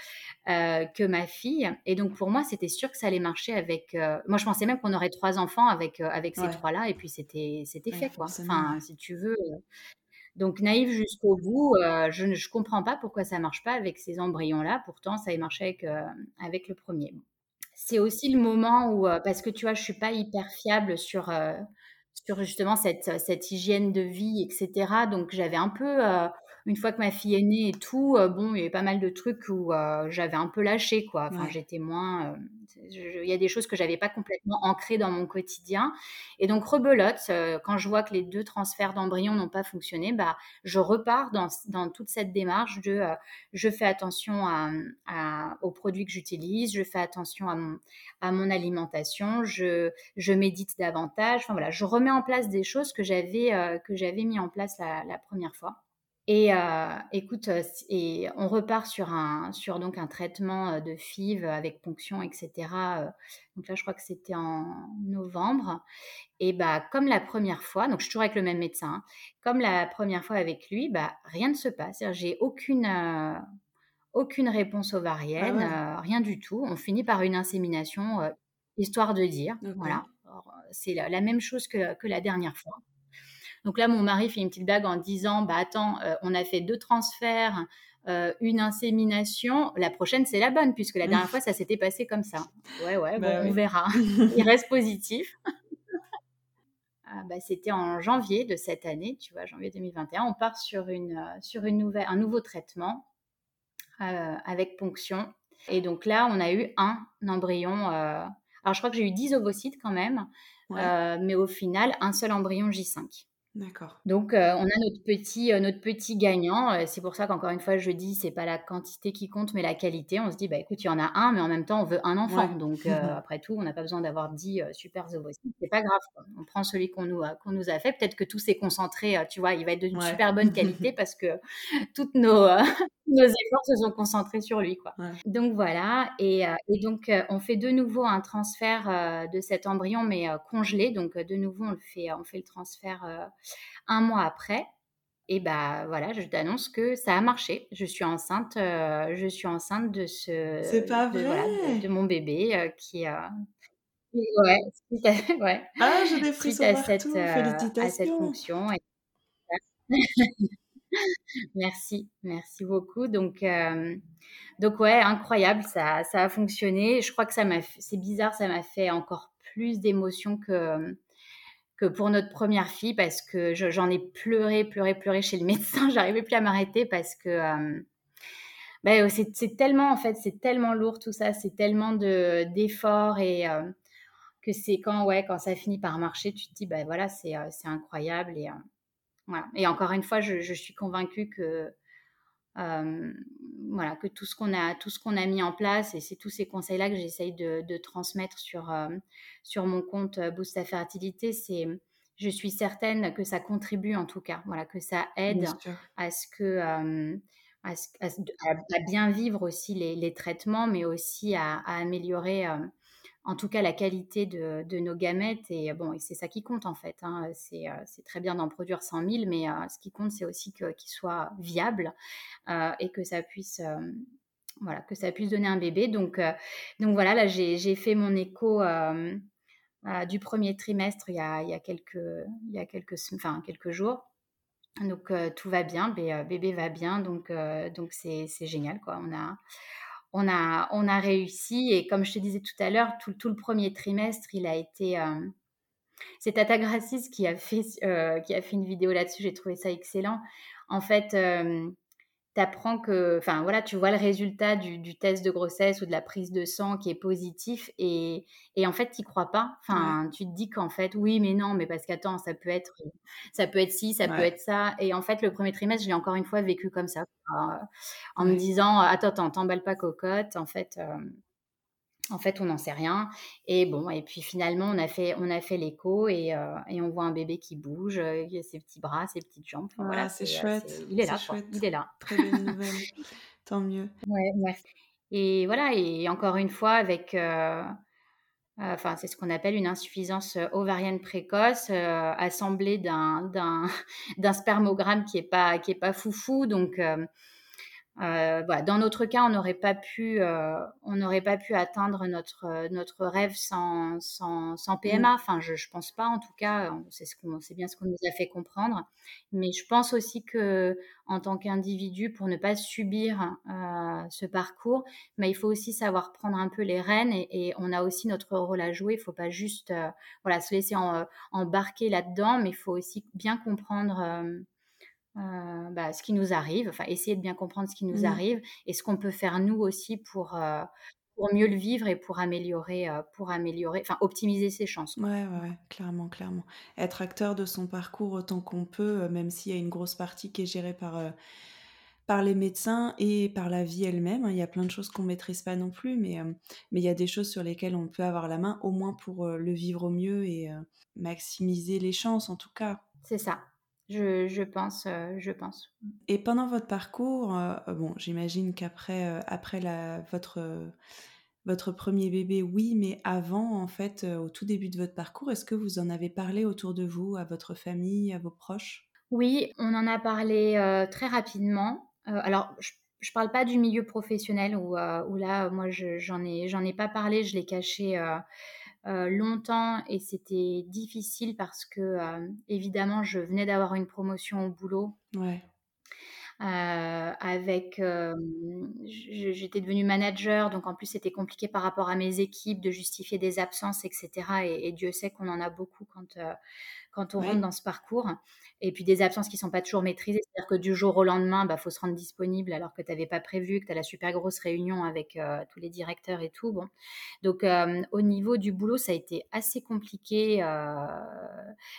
euh, que ma fille? Et donc pour moi c'était sûr que ça allait marcher avec euh, moi je pensais même qu'on aurait trois enfants avec avec ces trois là et puis c'était c'était fait quoi. Enfin si tu veux donc naïve jusqu'au bout je ne je comprends pas pourquoi ça marche pas avec ces embryons là pourtant ça a marché avec avec le premier. C'est aussi le moment où parce que tu vois je suis pas hyper fiable sur sur justement cette, cette hygiène de vie, etc. Donc j'avais un peu, euh, une fois que ma fille est née et tout, euh, bon, il y avait pas mal de trucs où euh, j'avais un peu lâché, quoi. Enfin, j'étais moins. Il y a des choses que j'avais pas complètement ancrées dans mon quotidien. Et donc, rebelote, quand je vois que les deux transferts d'embryons n'ont pas fonctionné, bah, je repars dans, dans toute cette démarche de je fais attention à, aux produits que j'utilise, je fais attention à mon, à mon alimentation, je, je médite davantage. Enfin, voilà, je remets en place des choses que j'avais j'avais mis en place la première fois. Et euh, écoute, euh, et on repart sur un, sur donc un traitement euh, de FIV avec ponction, etc. Donc là, je crois que c'était en novembre. Et bah, comme la première fois, donc je suis toujours avec le même médecin, hein, comme la première fois avec lui, bah, rien ne se passe. J'ai aucune, aucune réponse ovarienne, ah rien du tout. On finit par une insémination, histoire de dire. Voilà. C'est la, la, même chose que, que la dernière fois. Donc là, mon mari fait une petite blague en disant, bah attends, euh, on a fait deux transferts, euh, une insémination, la prochaine c'est la bonne, puisque la dernière fois ça s'était passé comme ça. Ouais, ouais, bah on verra. Il reste positif. Ah, bah, c'était en janvier de cette année, tu vois, janvier 2021. On part sur, une, euh, sur une nouvelle, un nouveau traitement avec ponction. Et donc là, on a eu un embryon. alors, je crois que j'ai eu 10 ovocytes quand même, mais au final, un seul embryon J5. D'accord. Donc, euh, on a notre petit, euh, notre petit gagnant. Euh, c'est pour ça qu'encore une fois, je dis, c'est pas la quantité qui compte, mais la qualité. On se dit, bah écoute, il y en a un, mais en même temps, on veut un enfant. Donc, après tout, on n'a pas besoin d'avoir 10 super ovocytes. C'est pas grave. On prend celui qu'on nous, qu'on nous a fait. Peut-être que tout s'est concentré, tu vois, il va être de super bonne qualité parce que toutes nos, nos efforts se sont concentrés sur lui, quoi. Donc voilà, et, donc on fait de nouveau un transfert de cet embryon, mais congelé. Donc de nouveau, on le fait, on fait le transfert un mois après. Et bah voilà, je t'annonce que ça a marché. Je suis enceinte, je suis enceinte de ce, c'est pas vrai, de, mon bébé qui, Ouais, ouais. Ah, j'ai des frissons à cette, Félicitations. À cette fonction. merci, merci beaucoup. Donc, donc ouais, incroyable, ça, ça a fonctionné. Je crois que ça m'a, c'est bizarre, ça m'a fait encore plus d'émotions que que pour notre première fille parce que j'en ai pleuré, pleuré, pleuré chez le médecin. J'arrivais plus à m'arrêter parce que ben, c'est tellement en fait, c'est tellement lourd tout ça, c'est tellement de d'efforts et que c'est quand, ouais, quand ça finit par marcher, tu te dis, ben voilà, c'est euh, incroyable. Et, euh, voilà. et encore une fois, je, suis convaincue que, euh, voilà, que tout ce qu'on a, tout ce qu'on a mis en place, et c'est tous ces conseils-là que j'essaye de, de, transmettre sur, sur mon compte Boost à Fertilité, c'est je suis certaine que ça contribue en tout cas, voilà, que ça aide à ce que à, à, bien vivre aussi les, les, traitements, mais aussi à, à améliorer en tout cas la qualité de, nos gamètes. Et bon, c'est ça qui compte en fait. Hein. Euh, c'est très bien d'en produire 100 000, mais euh, ce qui compte, c'est aussi qu'ils soient viables euh, et que ça puisse voilà, que ça puisse donner un bébé. Donc, donc voilà, là, j'ai fait mon écho du premier trimestre il y a, il y a quelques, il y a quelques, enfin, quelques jours. Donc, tout va bien, bébé va bien, donc donc c'est génial, quoi. On a, on a, on a réussi. Et comme je te disais tout à l'heure, tout, le premier trimestre, il a été. Euh, c'est Tata Gracis qui a fait, euh, qui a fait une vidéo là-dessus. J'ai trouvé ça excellent. En fait, euh, apprends que, enfin voilà, tu vois le résultat du, test de grossesse ou de la prise de sang qui est positif et, en fait, tu crois pas. Enfin, tu te dis qu'en fait, oui, mais non, mais parce qu'attends, ça peut être, ça peut être ci, ça peut être ça. Et en fait, le premier trimestre, j'ai encore une fois vécu comme ça, en me disant, attends, attends, t'emballes pas cocotte. En fait, euh, en fait, on n'en sait rien. Et bon, et puis finalement, on a fait, on a fait l'écho et, euh, et, on voit un bébé qui bouge, euh, ses petits bras, ses petites jambes. voilà, c'est chouette. Il est, là, il est là. Très bonne nouvelle. Tant mieux. Ouais, merci. Et voilà, et encore une fois, avec, euh, enfin, c'est ce qu'on appelle une insuffisance ovarienne précoce, assemblée d'un, d'un, spermogramme qui est pas, qui est pas foufou. Donc, euh, dans notre cas, on n'aurait pas pu, euh, on n'aurait pas pu atteindre notre euh, notre rêve sans, sans, sans PMA. Enfin, je, je pense pas. En tout cas, c'est ce qu'on, c'est bien ce qu'on nous a fait comprendre. Mais je pense aussi que en tant qu'individu, pour ne pas subir ce parcours, mais il faut aussi savoir prendre un peu les rênes et, on a aussi notre rôle à jouer. Il faut pas juste, voilà, se laisser embarquer là-dedans, mais il faut aussi bien comprendre euh, bah, ce qui nous arrive, enfin essayer de bien comprendre ce qui nous mmh. arrive et ce qu'on peut faire nous aussi pour, euh, pour mieux le vivre et pour améliorer, euh, pour améliorer, enfin optimiser ses chances. Ouais, ouais, clairement, clairement. Être acteur de son parcours autant qu'on peut, même s'il y a une grosse partie qui est gérée par, par les médecins et par la vie elle-même. Hein. Il y a plein de choses qu'on maîtrise pas non plus, mais, mais il y a des choses sur lesquelles on peut avoir la main, au moins pour le vivre au mieux et maximiser les chances en tout cas. C'est ça. Je, pense, euh, je pense. Et pendant votre parcours, euh, bon, j'imagine qu'après euh, après la, votre, votre premier bébé, oui, mais avant, en fait, au tout début de votre parcours, est-ce que vous en avez parlé autour de vous, à votre famille, à vos proches? Oui, on en a parlé très rapidement. alors, je ne parle pas du milieu professionnel où, où là, moi, j'en ai, j'en ai pas parlé, je l'ai caché euh, longtemps et c'était difficile parce que euh, évidemment je venais d'avoir une promotion au boulot. Euh, avec, j'étais devenue manager, donc en plus c'était compliqué par rapport à mes équipes de justifier des absences, etc. Et, et Dieu sait qu'on en a beaucoup quand quand on rentre dans ce parcours. Et puis des absences qui sont pas toujours maîtrisées, c'est-à-dire que du jour au lendemain, bah faut se rendre disponible alors que tu n'avais pas prévu, que tu as la super grosse réunion avec euh, tous les directeurs et tout. Bon, donc euh, au niveau du boulot, ça a été assez compliqué. Euh,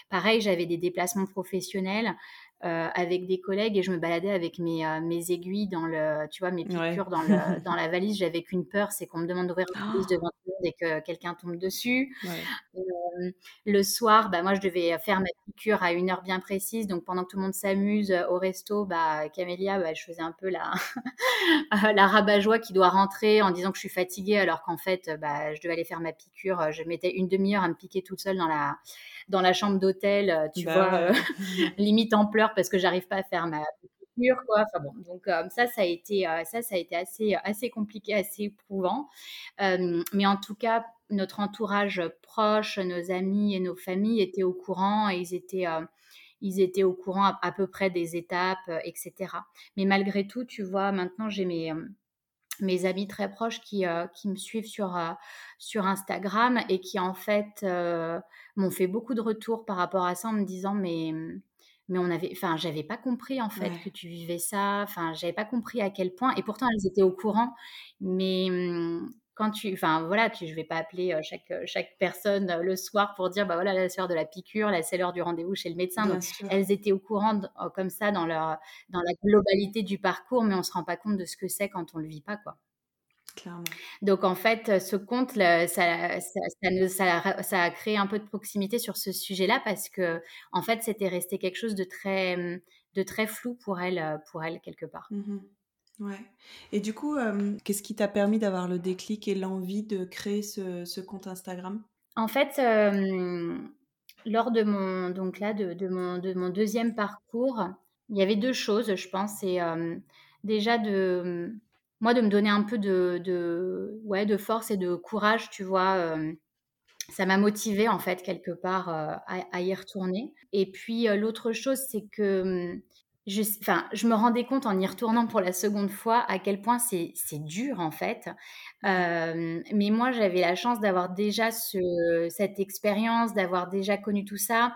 pareil, j'avais des déplacements professionnels. Avec des collègues et je me baladais avec mes, mes aiguilles dans le, tu vois, mes piqûres dans, le, dans la valise. J'avais qu'une peur, c'est qu'on me demande d'ouvrir la valise devant tout et que quelqu'un tombe dessus. le soir, bah, moi, je devais faire ma piqûre à une heure bien précise. Donc, pendant que tout le monde s'amuse au resto, bah, Camélia, bah, je faisais un peu la, la rabat-joie qui doit rentrer en disant que je suis fatiguée, alors qu'en fait, bah, je devais aller faire ma piqûre. Je mettais une demi-heure à me piquer toute seule dans la, dans la chambre d'hôtel, tu bah vois, limite en pleurs parce que j'arrive pas à faire ma quoi. Enfin bon, donc euh, ça, ça a été, euh, ça, ça a été assez, assez compliqué, assez éprouvant. Euh, mais en tout cas, notre entourage proche, nos amis et nos familles étaient au courant et ils étaient, ils étaient au courant à, peu près des étapes, etc. Mais malgré tout, tu vois, maintenant j'ai mes mes amis très proches qui, qui me suivent sur, sur Instagram et qui en fait m'ont fait beaucoup de retours par rapport à ça en me disant mais mais on avait, enfin, j'avais pas compris en fait que tu vivais ça. Enfin, j'avais pas compris à quel point. Et pourtant, elles étaient au courant. Mais mmh, quand tu, enfin, voilà, tu, je vais pas appeler chaque chaque personne le soir pour dire, bah voilà, la soeur de la piqûre, là, c'est l'heure du rendez-vous chez le médecin. Donc, elles étaient au courant oh, comme ça dans leur dans la globalité du parcours, mais on se rend pas compte de ce que c'est quand on le vit pas, quoi. Donc en fait, ce compte, ça, ça, a créé un peu de proximité sur ce sujet-là parce que en fait, c'était resté quelque chose de très, de très flou pour elle, pour elle quelque part. Mmh ouais. Et du coup, qu'est-ce qui t'a permis d'avoir le déclic et l'envie de créer ce, compte Instagram? En fait, lors de mon donc là de, mon, de mon deuxième parcours, il y avait deux choses, je pense. C'est déjà de moi, de me donner un peu de, ouais, de force et de courage, tu vois. Euh, ça m'a motivée, en fait, quelque part, euh, à, y retourner. Et puis, euh, l'autre chose, c'est que hum, je, je me rendais compte en y retournant pour la seconde fois à quel point c'est dur, en fait. mais moi, j'avais la chance d'avoir déjà ce, cette expérience, d'avoir déjà connu tout ça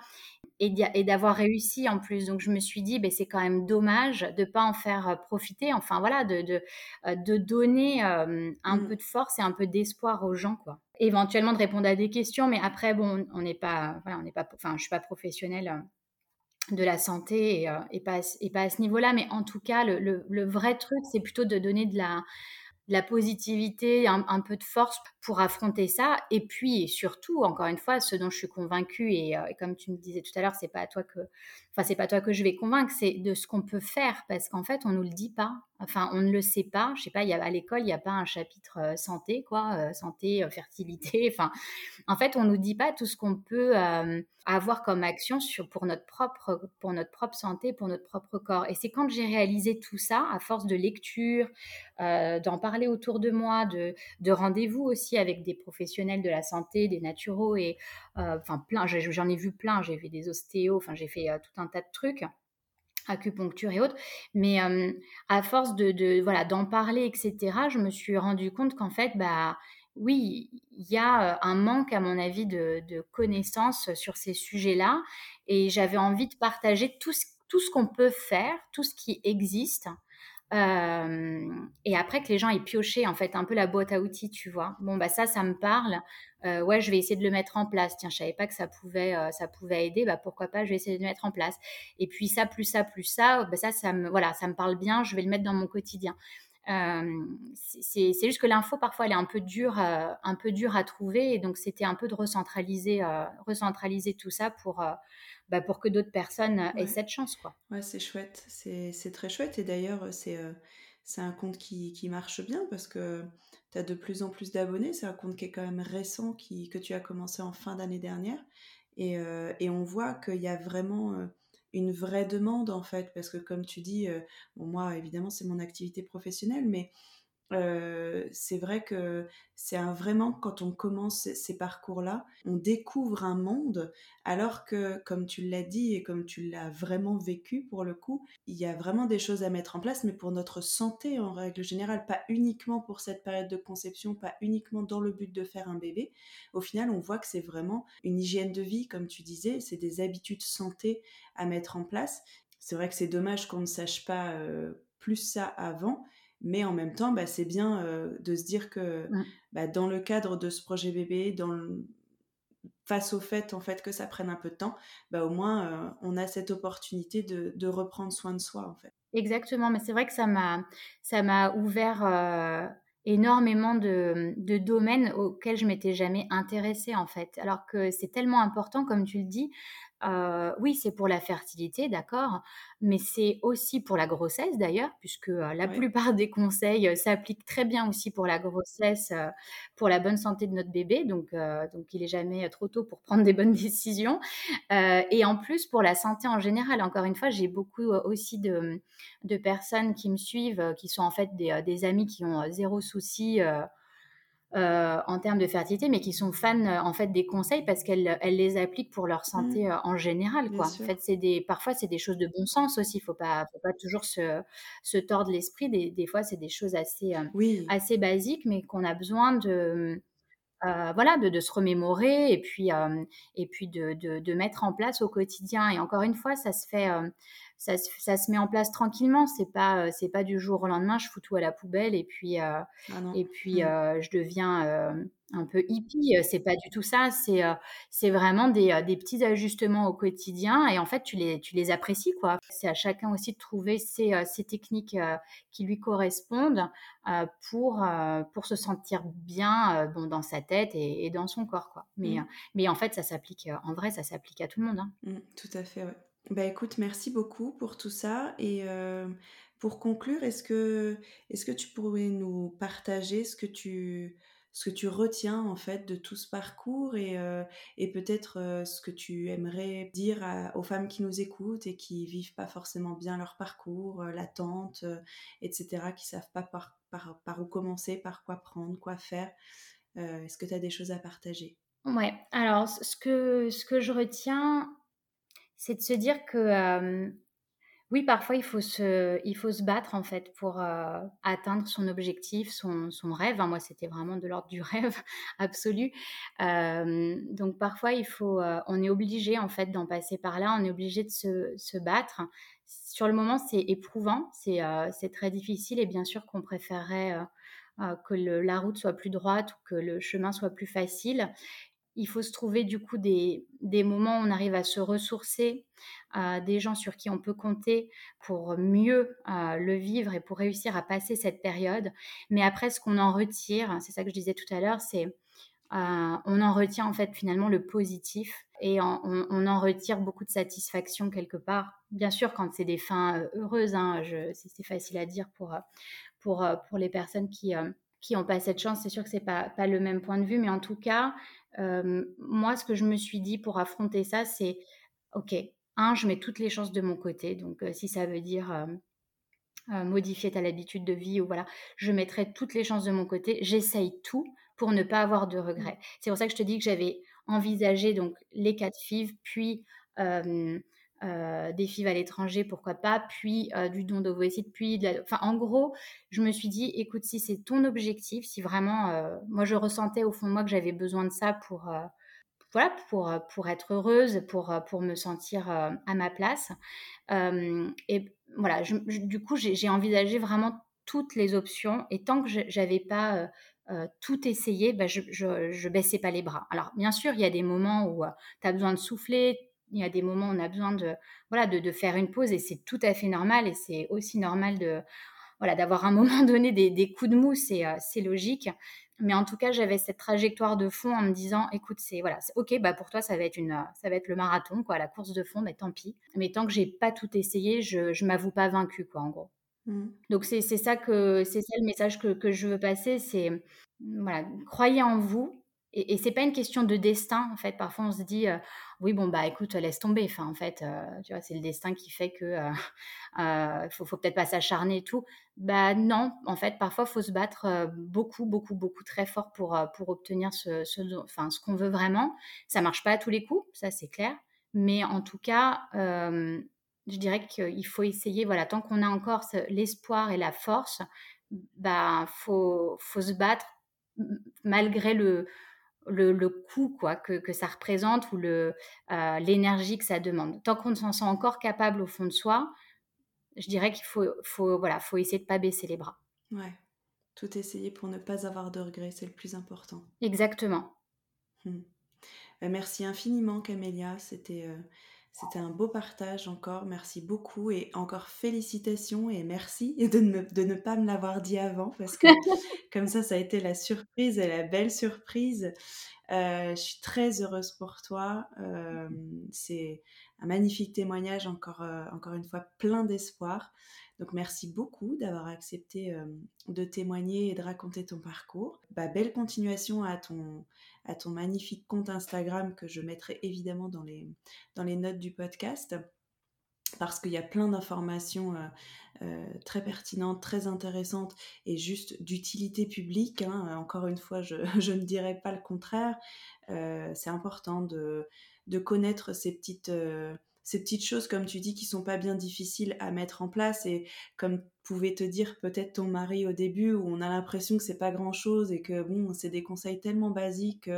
et d'avoir réussi en plus. Donc je me suis dit, ben, c'est quand même dommage de ne pas en faire euh, profiter, enfin voilà, de, de, euh, de donner euh, un mmh. peu de force et un peu d'espoir aux gens, quoi. Éventuellement de répondre à des questions, mais après, bon, on n'est pas, voilà, on n'est pas, enfin, je suis pas professionnelle de la santé et, et, pas, et pas à ce niveau-là, mais en tout cas, le, le, le vrai truc, c'est plutôt de donner de la, de la positivité, un, peu de force pour affronter ça. Et puis surtout, encore une fois, ce dont je suis convaincue et, et comme tu me disais tout à l'heure, c'est pas à toi que enfin c'est pas toi que je vais convaincre, c'est de ce qu'on peut faire parce qu'en fait on nous le dit pas. Enfin, on ne le sait pas. Je sais pas, y a, à l'école, il n'y a pas un chapitre euh, santé, quoi, euh, santé, euh, fertilité. Enfin, en fait, on nous dit pas tout ce qu'on peut avoir comme action sur, pour notre propre, pour notre propre santé, pour notre propre corps. Et c'est quand j'ai réalisé tout ça, à force de lecture, d'en parler autour de moi, de, de rendez-vous aussi avec des professionnels de la santé, des naturaux et enfin plein. J'en ai vu plein. J'ai fait des ostéos. Enfin, j'ai fait tout un tas de trucs acupuncture et autres. Mais à force de, voilà d'en parler, etc., je me suis rendu compte qu'en fait, bah oui, il y a un manque, à mon avis, de, connaissances sur ces sujets-là. Et j'avais envie de partager tout ce qu'on peut faire, tout ce qui existe. Et après que les gens aient pioché en fait un peu la boîte à outils, tu vois. Bon bah ça, ça me parle. Ouais, je vais essayer de le mettre en place. Tiens, je savais pas que ça pouvait, ça pouvait aider. Bah pourquoi pas Je vais essayer de le mettre en place. Et puis ça, plus ça, plus ça, bah ça, ça me, voilà, ça me parle bien. Je vais le mettre dans mon quotidien. Euh, c'est juste que l'info parfois elle est un peu dure, un peu dure à trouver. Et donc c'était un peu de recentraliser, recentraliser tout ça pour bah, pour que d'autres personnes aient cette chance. Quoi. Ouais, c'est chouette, c'est très chouette. Et d'ailleurs, c'est c'est un compte qui, qui, marche bien parce que tu as de plus en plus d'abonnés. C'est un compte qui est quand même récent, qui, que tu as commencé en fin d'année dernière. Et, euh, et, on voit qu'il y a vraiment euh, une vraie demande en fait, parce que comme tu dis, euh, moi évidemment c'est mon activité professionnelle, mais c'est vrai que c'est vraiment quand on commence ces, parcours-là, on découvre un monde, alors que, comme tu l'as dit et comme tu l'as vraiment vécu pour le coup, il y a vraiment des choses à mettre en place, mais pour notre santé en règle générale, pas uniquement pour cette période de conception, pas uniquement dans le but de faire un bébé. Au final, on voit que c'est vraiment une hygiène de vie, comme tu disais, c'est des habitudes santé à mettre en place. C'est vrai que c'est dommage qu'on ne sache pas plus ça avant, mais en même temps, bah, c'est bien euh, de se dire que bah, dans le cadre de ce projet bébé, dans face au fait en fait que ça prenne un peu de temps, bah, au moins euh, on a cette opportunité de, de, reprendre soin de soi en fait. Exactement, mais c'est vrai que ça m'a ça m'a ouvert euh, énormément de, de domaines auxquels je m'étais jamais intéressée en fait. Alors que c'est tellement important, comme tu le dis, euh, oui, c'est pour la fertilité, d'accord, mais c'est aussi pour la grossesse d'ailleurs, puisque euh, la plupart des conseils euh, s'appliquent très bien aussi pour la grossesse, pour la bonne santé de notre bébé. Donc, donc il est jamais trop tôt pour prendre des bonnes décisions. et en plus pour la santé en général. Encore une fois, j'ai beaucoup aussi de, de, personnes qui me suivent, qui sont en fait des, des amis qui ont zéro souci euh, en termes de fertilité, mais qui sont fans euh, en fait des conseils parce qu'elles elles les appliquent pour leur santé mmh. euh, en général. Quoi. En fait, c'est des, parfois c'est des choses de bon sens aussi. Il faut pas, faut pas toujours se, se tordre l'esprit. Des, des, fois, c'est des choses assez, assez basiques, mais qu'on a besoin de voilà, de, de, se remémorer et puis, et puis de, de, de, mettre en place au quotidien. Et encore une fois, ça se fait, ça, ça, se met en place tranquillement. C'est pas, c'est pas du jour au lendemain, je fous tout à la poubelle et puis, ah et puis mmh. je deviens un peu hippie. C'est pas du tout ça. C'est, c'est vraiment des, des, petits ajustements au quotidien et en fait, tu les, tu les apprécies quoi. C'est à chacun aussi de trouver ces, ces techniques qui lui correspondent pour, pour se sentir bien bon, dans sa tête et, dans son corps quoi. Mais, mmh. mais en fait, ça s'applique en vrai, ça s'applique à tout le monde. Hein. Mmh, tout à fait. Ouais. Bah écoute, merci beaucoup pour tout ça. Et pour conclure, est-ce que, est-ce que tu pourrais nous partager ce que tu, ce que tu retiens en fait de tout ce parcours et, et peut-être ce que tu aimerais dire aux femmes qui nous écoutent et qui vivent pas forcément bien leur parcours, l'attente, etc., qui savent pas par, par, par, où commencer, par quoi prendre, quoi faire. est-ce que tu as des choses à partager? Ouais, alors ce que, ce que je retiens, c'est de se dire que oui, parfois il faut se, il faut se battre en fait pour atteindre son objectif, son, son rêve. moi, c'était vraiment de l'ordre du rêve absolu. donc parfois, il faut, on est obligé en fait d'en passer par là. On est obligé de se, se battre. Sur le moment, c'est éprouvant, c'est c'est très difficile et bien sûr qu'on préférerait que la route soit plus droite ou que le chemin soit plus facile il faut se trouver du coup des, moments où on arrive à se ressourcer, euh, des gens sur qui on peut compter pour mieux euh, le vivre et pour réussir à passer cette période. Mais après, ce qu'on en retire, c'est ça que je disais tout à l'heure, c'est euh, on en retient en fait finalement le positif et on, en retire beaucoup de satisfaction quelque part. Bien sûr, quand c'est des fins heureuses, hein, c'est facile à dire pour, pour, pour les personnes qui qui n'ont pas cette chance, c'est sûr que c'est pas, pas le même point de vue, mais en tout cas, moi, ce que je me suis dit pour affronter ça, c'est OK, un, je mets toutes les chances de mon côté. Donc, si ça veut dire modifier ta habitude de vie ou voilà, je mettrai toutes les chances de mon côté. J'essaye tout pour ne pas avoir de regrets. C'est pour ça que je te dis que j'avais envisagé donc les quatre FIV, puis euh, des FIV à l'étranger, pourquoi pas, puis euh, du don d'ovocytes, puis de la... Enfin, en gros, je me suis dit, écoute, si c'est ton objectif, si vraiment, euh, moi, je ressentais au fond de moi que j'avais besoin de ça pour, voilà, pour, pour être heureuse, pour, pour me sentir à ma place. et voilà, du coup, j'ai envisagé vraiment toutes les options, et tant que j'avais pas... tout essayé, ben, je, je, baissais pas les bras. Alors, bien sûr, il y a des moments où tu as besoin de souffler, il y a des moments où on a besoin de, voilà, de, faire une pause et c'est tout à fait normal et c'est aussi normal de, voilà, d'avoir un moment donné des, coups de mou, euh, c'est, logique. Mais en tout cas, j'avais cette trajectoire de fond en me disant, écoute, c'est voilà, ok, bah pour toi, ça va être une, ça va être le marathon, quoi, la course de fond, mais tant pis. Mais tant que j'ai pas tout essayé, je, je m'avoue pas vaincue, quoi, en gros. Mmh. Donc c'est, ça que, c'est ça le message que, que je veux passer, c'est voilà, croyez en vous, et, et c'est pas une question de destin, en fait. Parfois, on se dit, euh, oui, bon, bah écoute, laisse tomber. En fait, euh, tu vois, c'est le destin qui fait que euh, faut, faut peut-être pas s'acharner et tout. Bah non, en fait, parfois, faut se battre beaucoup, beaucoup, beaucoup très fort pour, pour obtenir ce, ce, enfin, ce qu'on veut vraiment. Ça marche pas à tous les coups, ça c'est clair. Mais en tout cas, je dirais qu'il faut essayer, voilà, tant qu'on a encore l'espoir et la force, bah faut, faut se battre malgré le, le, coût quoi, que, ça représente ou le, euh, l'énergie que ça demande. Tant qu'on s'en sent encore capable au fond de soi, je dirais qu'il faut, faut, voilà, faut essayer de ne pas baisser les bras. Ouais, tout essayer pour ne pas avoir de regrets, c'est le plus important. Exactement. Hmm. Euh, merci infiniment, Camélia. C'était, euh, C'était un beau partage encore. Merci beaucoup et encore félicitations et merci de ne, de ne pas me l'avoir dit avant parce que comme ça, ça a été la surprise et la belle surprise. Euh, je suis très heureuse pour toi. Euh, c'est un magnifique témoignage, encore, euh, encore une fois, plein d'espoir. Donc merci beaucoup d'avoir accepté de témoigner et de raconter ton parcours. Bah, belle continuation à ton, à ton magnifique compte Instagram que je mettrai évidemment dans les, dans les notes du podcast parce qu'il y a plein d'informations euh, euh, très pertinentes, très intéressantes et juste d'utilité publique. Hein. Encore une fois, je, ne dirais pas le contraire. Euh, c'est important de, connaître ces petites ces petites choses, comme tu dis, qui sont pas bien difficiles à mettre en place et comme pouvait te dire peut-être ton mari au début où on a l'impression que c'est pas grand chose et que bon, c'est des conseils tellement basiques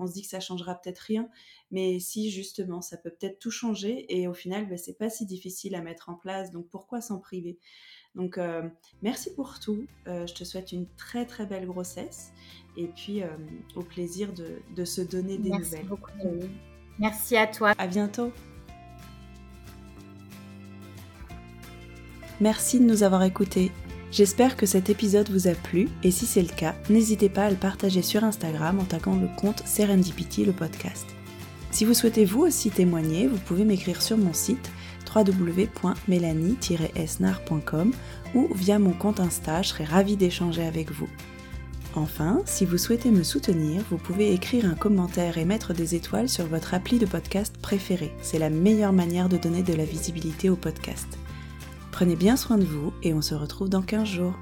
on se dit que ça changera peut-être rien, mais si justement ça peut peut-être tout changer et au final ben, c'est pas si difficile à mettre en place, donc pourquoi s'en priver? Donc euh, merci pour tout, euh, je te souhaite une très très belle grossesse et puis euh, au plaisir de, se donner des merci nouvelles. Beaucoup, Merci à toi. À bientôt. Merci de nous avoir écoutés. J'espère que cet épisode vous a plu et si c'est le cas, n'hésitez pas à le partager sur Instagram en taguant le compte Serendipity le podcast. Si vous souhaitez vous aussi témoigner, vous pouvez m'écrire sur mon site www.mélanie-esnar.com ou via mon compte Insta, je serai ravie d'échanger avec vous. Enfin, si vous souhaitez me soutenir, vous pouvez écrire un commentaire et mettre des étoiles sur votre appli de podcast préféré. C'est la meilleure manière de donner de la visibilité au podcast. Prenez bien soin de vous et on se retrouve dans 15 jours.